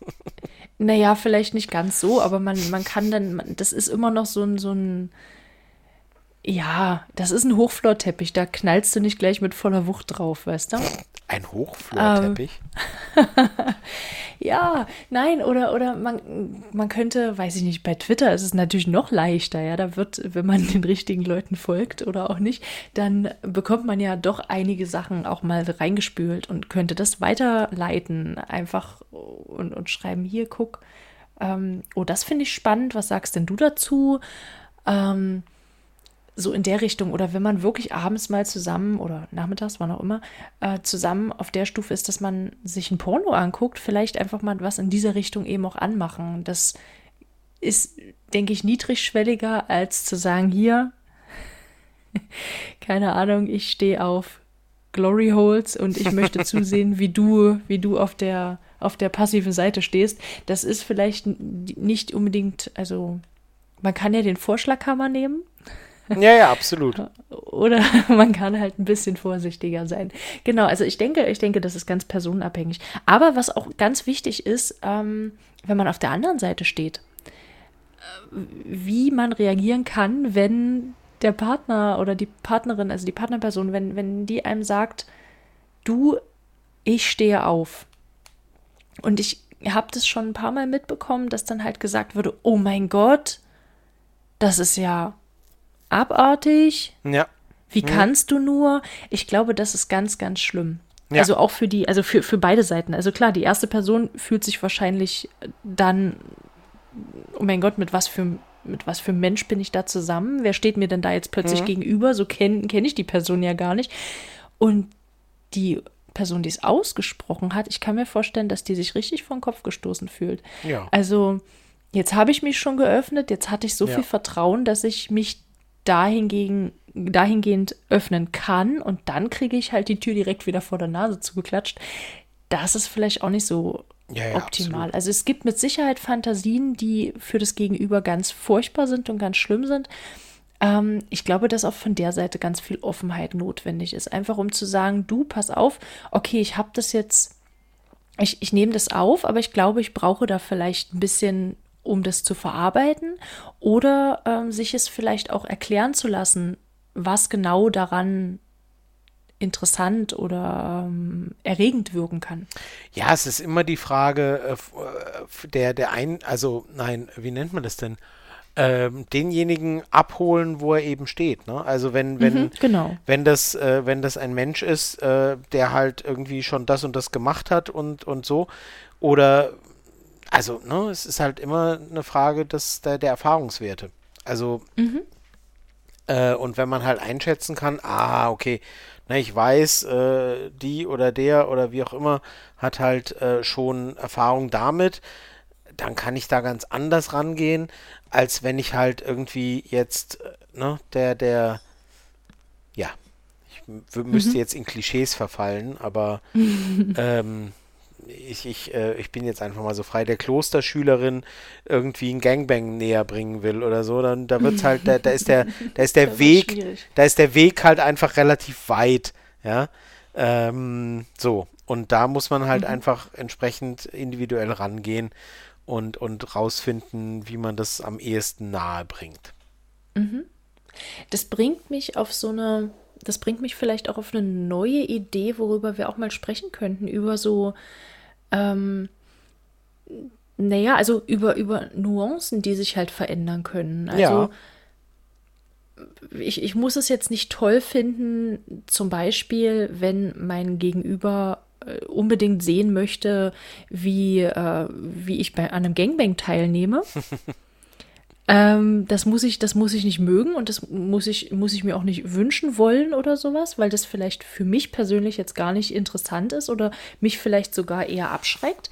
Naja, vielleicht nicht ganz so, aber man, man kann dann, das ist immer noch so ein, so ein, ja, das ist ein Hochflorteppich, da knallst du nicht gleich mit voller Wucht drauf, weißt du? Ein Hochflorteppich? Ja, nein, oder, oder man, man könnte, weiß ich nicht, bei Twitter ist es natürlich noch leichter, ja, da wird, wenn man den richtigen Leuten folgt oder auch nicht, dann bekommt man ja doch einige Sachen auch mal reingespült und könnte das weiterleiten, einfach und, und schreiben, hier, guck, ähm, oh, das finde ich spannend, was sagst denn du dazu? Ähm, so in der Richtung oder wenn man wirklich abends mal zusammen oder nachmittags, wann auch immer, äh, zusammen auf der Stufe ist, dass man sich ein Porno anguckt, vielleicht einfach mal was in dieser Richtung eben auch anmachen. Das ist, denke ich, niedrigschwelliger als zu sagen, hier, keine Ahnung, ich stehe auf Glory Holes und ich möchte zusehen, wie du, wie du auf der, auf der passiven Seite stehst. Das ist vielleicht nicht unbedingt, also man kann ja den Vorschlaghammer nehmen, Ja, ja, absolut. oder man kann halt ein bisschen vorsichtiger sein. Genau, also ich denke, ich denke, das ist ganz personenabhängig. Aber was auch ganz wichtig ist, ähm, wenn man auf der anderen Seite steht, äh, wie man reagieren kann, wenn der Partner oder die Partnerin, also die Partnerperson, wenn, wenn die einem sagt, du, ich stehe auf. Und ich habe das schon ein paar Mal mitbekommen, dass dann halt gesagt wurde, oh mein Gott, das ist ja abartig, Ja. wie kannst du nur? Ich glaube, das ist ganz, ganz schlimm. Ja. Also auch für die, also für, für beide Seiten. Also klar, die erste Person fühlt sich wahrscheinlich dann, oh mein Gott, mit was für mit was für Mensch bin ich da zusammen? Wer steht mir denn da jetzt plötzlich gegenüber? So kenne kenn ich die Person ja gar nicht. Und die Person, die es ausgesprochen hat, ich kann mir vorstellen, dass die sich richtig vor den Kopf gestoßen fühlt. Ja. Also, jetzt habe ich mich schon geöffnet, jetzt hatte ich so Ja. viel Vertrauen, dass ich mich dahingegen, dahingehend öffnen kann und dann kriege ich halt die Tür direkt wieder vor der Nase zugeklatscht. Das ist vielleicht auch nicht so ja, ja, optimal. Absolut. Also es gibt mit Sicherheit Fantasien, die für das Gegenüber ganz furchtbar sind und ganz schlimm sind. Ähm, ich glaube, dass auch von der Seite ganz viel Offenheit notwendig ist. Einfach um zu sagen, du, pass auf, okay, ich habe das jetzt, ich, ich nehme das auf, aber ich glaube, ich brauche da vielleicht ein bisschen, um das zu verarbeiten oder ähm, sich es vielleicht auch erklären zu lassen, was genau daran interessant oder ähm, erregend wirken kann. Ja, es ist immer die Frage äh, äh, der, der ein, also nein, wie nennt man das denn? Ähm, denjenigen abholen, wo er eben steht. Ne? Also wenn, wenn, mhm, genau. wenn das, äh, wenn das ein Mensch ist, äh, der halt irgendwie schon das und das gemacht hat und, und so, oder also, ne, es ist halt immer eine Frage des, der, der Erfahrungswerte. Also, mhm. äh, und wenn man halt einschätzen kann, ah, okay, na, ich weiß, äh, die oder der oder wie auch immer hat halt äh, schon Erfahrung damit, dann kann ich da ganz anders rangehen, als wenn ich halt irgendwie jetzt, äh, ne, der, der, ja, ich müsste mhm. jetzt in Klischees verfallen, aber ähm, ich, ich, äh, ich bin jetzt einfach mal so frei, der Klosterschülerin irgendwie ein Gangbang näher bringen will oder so, dann da wird's halt, da, da ist der, da ist der Weg, da ist der Weg halt einfach relativ weit, ja. Ähm, so. Und da muss man halt mhm. einfach entsprechend individuell rangehen und, und rausfinden, wie man das am ehesten nahe bringt. Mhm. Das bringt mich auf so eine, das bringt mich vielleicht auch auf eine neue Idee, worüber wir auch mal sprechen könnten, über so, ähm, naja, also über, über Nuancen, die sich halt verändern können. Also ja. ich, ich muss es jetzt nicht toll finden, zum Beispiel, wenn mein Gegenüber äh, unbedingt sehen möchte, wie, äh, wie ich bei einem Gangbang teilnehme. ähm, das muss ich, das muss ich nicht mögen und das muss ich, muss ich mir auch nicht wünschen wollen oder sowas, weil das vielleicht für mich persönlich jetzt gar nicht interessant ist oder mich vielleicht sogar eher abschreckt.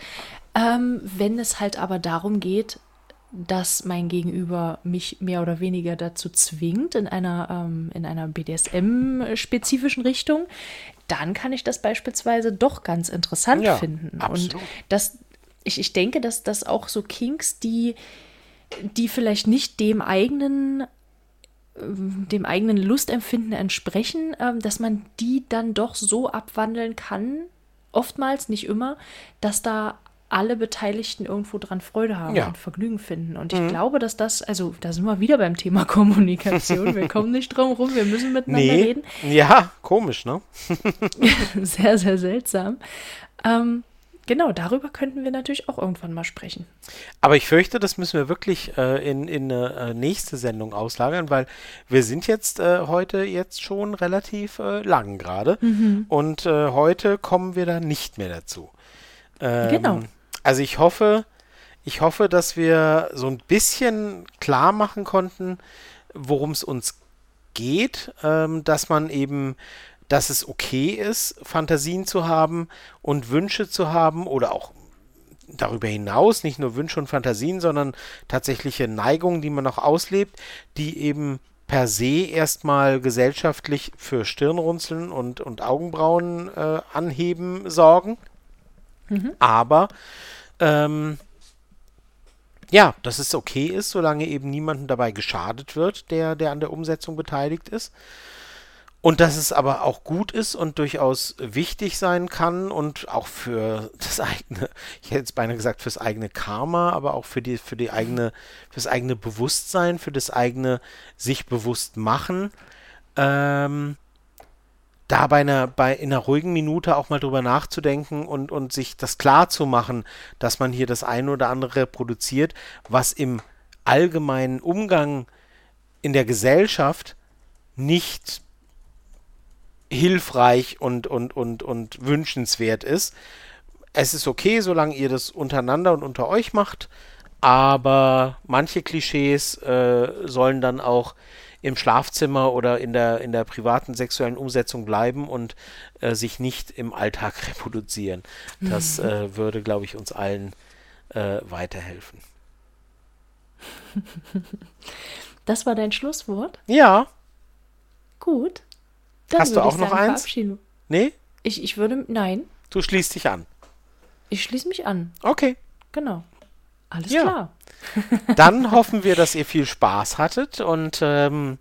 Ähm, wenn es halt aber darum geht, dass mein Gegenüber mich mehr oder weniger dazu zwingt, in einer, ähm, einer BDSM-spezifischen Richtung, dann kann ich das beispielsweise doch ganz interessant ja, finden. Absolut. Und das, ich, ich denke, dass das auch so Kinks, die, die vielleicht nicht dem eigenen dem eigenen Lustempfinden entsprechen, ähm, dass man die dann doch so abwandeln kann, oftmals, nicht immer, dass da alle Beteiligten irgendwo dran Freude haben ja. und Vergnügen finden. Und ich mhm. glaube, dass das, also da sind wir wieder beim Thema Kommunikation. Wir kommen nicht drum rum, wir müssen miteinander nee. reden. Ja, komisch, ne? sehr, sehr seltsam. Ähm, genau, darüber könnten wir natürlich auch irgendwann mal sprechen. Aber ich fürchte, das müssen wir wirklich äh, in, in eine äh, nächste Sendung auslagern, weil wir sind jetzt äh, heute jetzt schon relativ äh, lang gerade. Mhm. Und äh, heute kommen wir da nicht mehr dazu. Ähm, genau. Also ich hoffe, ich hoffe, dass wir so ein bisschen klar machen konnten, worum es uns geht, ähm, dass man eben, dass es okay ist, Fantasien zu haben und Wünsche zu haben oder auch darüber hinaus nicht nur Wünsche und Fantasien, sondern tatsächliche Neigungen, die man noch auslebt, die eben per se erstmal gesellschaftlich für Stirnrunzeln und, und Augenbrauen äh, anheben sorgen. Mhm. Aber ähm, ja, dass es okay ist, solange eben niemandem dabei geschadet wird, der, der an der Umsetzung beteiligt ist. Und dass es aber auch gut ist und durchaus wichtig sein kann und auch für das eigene, ich hätte jetzt beinahe gesagt, fürs eigene Karma, aber auch für die, für die eigene, fürs eigene Bewusstsein, für das eigene sich bewusst machen, ähm, da bei einer, bei, in einer ruhigen Minute auch mal drüber nachzudenken und, und sich das klar zu machen, dass man hier das eine oder andere reproduziert, was im allgemeinen Umgang in der Gesellschaft nicht hilfreich und, und, und, und wünschenswert ist. Es ist okay, solange ihr das untereinander und unter euch macht, aber manche Klischees äh, sollen dann auch im Schlafzimmer oder in der, in der privaten sexuellen Umsetzung bleiben und äh, sich nicht im Alltag reproduzieren. Das mhm. äh, würde, glaube ich, uns allen äh, weiterhelfen. Das war dein Schlusswort? Ja. Gut. Dann Hast du auch noch eins? Nee? Ich, ich würde, nein. Du schließt dich an. Ich schließe mich an. Okay. Genau. Alles Ja. klar. Dann hoffen wir, dass ihr viel Spaß hattet und ähm,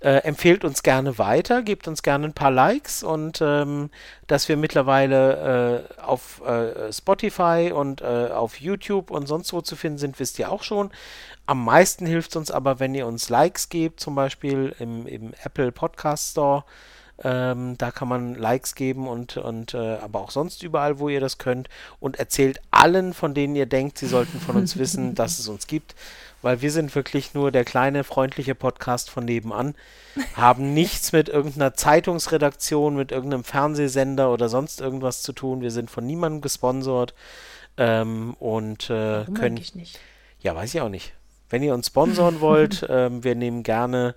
äh, empfehlt uns gerne weiter, gebt uns gerne ein paar Likes und ähm, dass wir mittlerweile äh, auf äh, Spotify und äh, auf YouTube und sonst wo zu finden sind, wisst ihr auch schon. Am meisten hilft es uns aber, wenn ihr uns Likes gebt, zum Beispiel im, im Apple Podcast Store. Ähm, da kann man Likes geben und, und äh, aber auch sonst überall, wo ihr das könnt. Und erzählt allen, von denen ihr denkt, sie sollten von uns wissen, dass es uns gibt. Weil wir sind wirklich nur der kleine, freundliche Podcast von nebenan. Haben nichts mit irgendeiner Zeitungsredaktion, mit irgendeinem Fernsehsender oder sonst irgendwas zu tun. Wir sind von niemandem gesponsert. Ähm, und äh, können. Ja, weiß ich auch nicht. Wenn ihr uns sponsoren wollt, ähm, wir nehmen gerne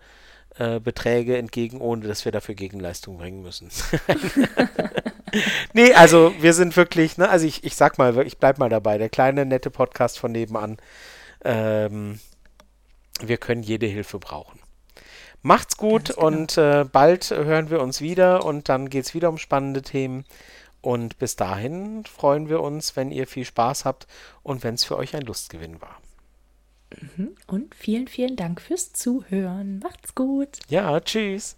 äh, Beträge entgegen, ohne dass wir dafür Gegenleistung bringen müssen. nee, also wir sind wirklich, ne, also ich, ich sag mal, ich bleib mal dabei, der kleine, nette Podcast von nebenan. Ähm, wir können jede Hilfe brauchen. Macht's gut genau. und äh, bald hören wir uns wieder und dann geht's wieder um spannende Themen. Und bis dahin freuen wir uns, wenn ihr viel Spaß habt und wenn es für euch ein Lustgewinn war. Mhm. Und vielen, vielen Dank fürs Zuhören. Macht's gut. Ja, tschüss.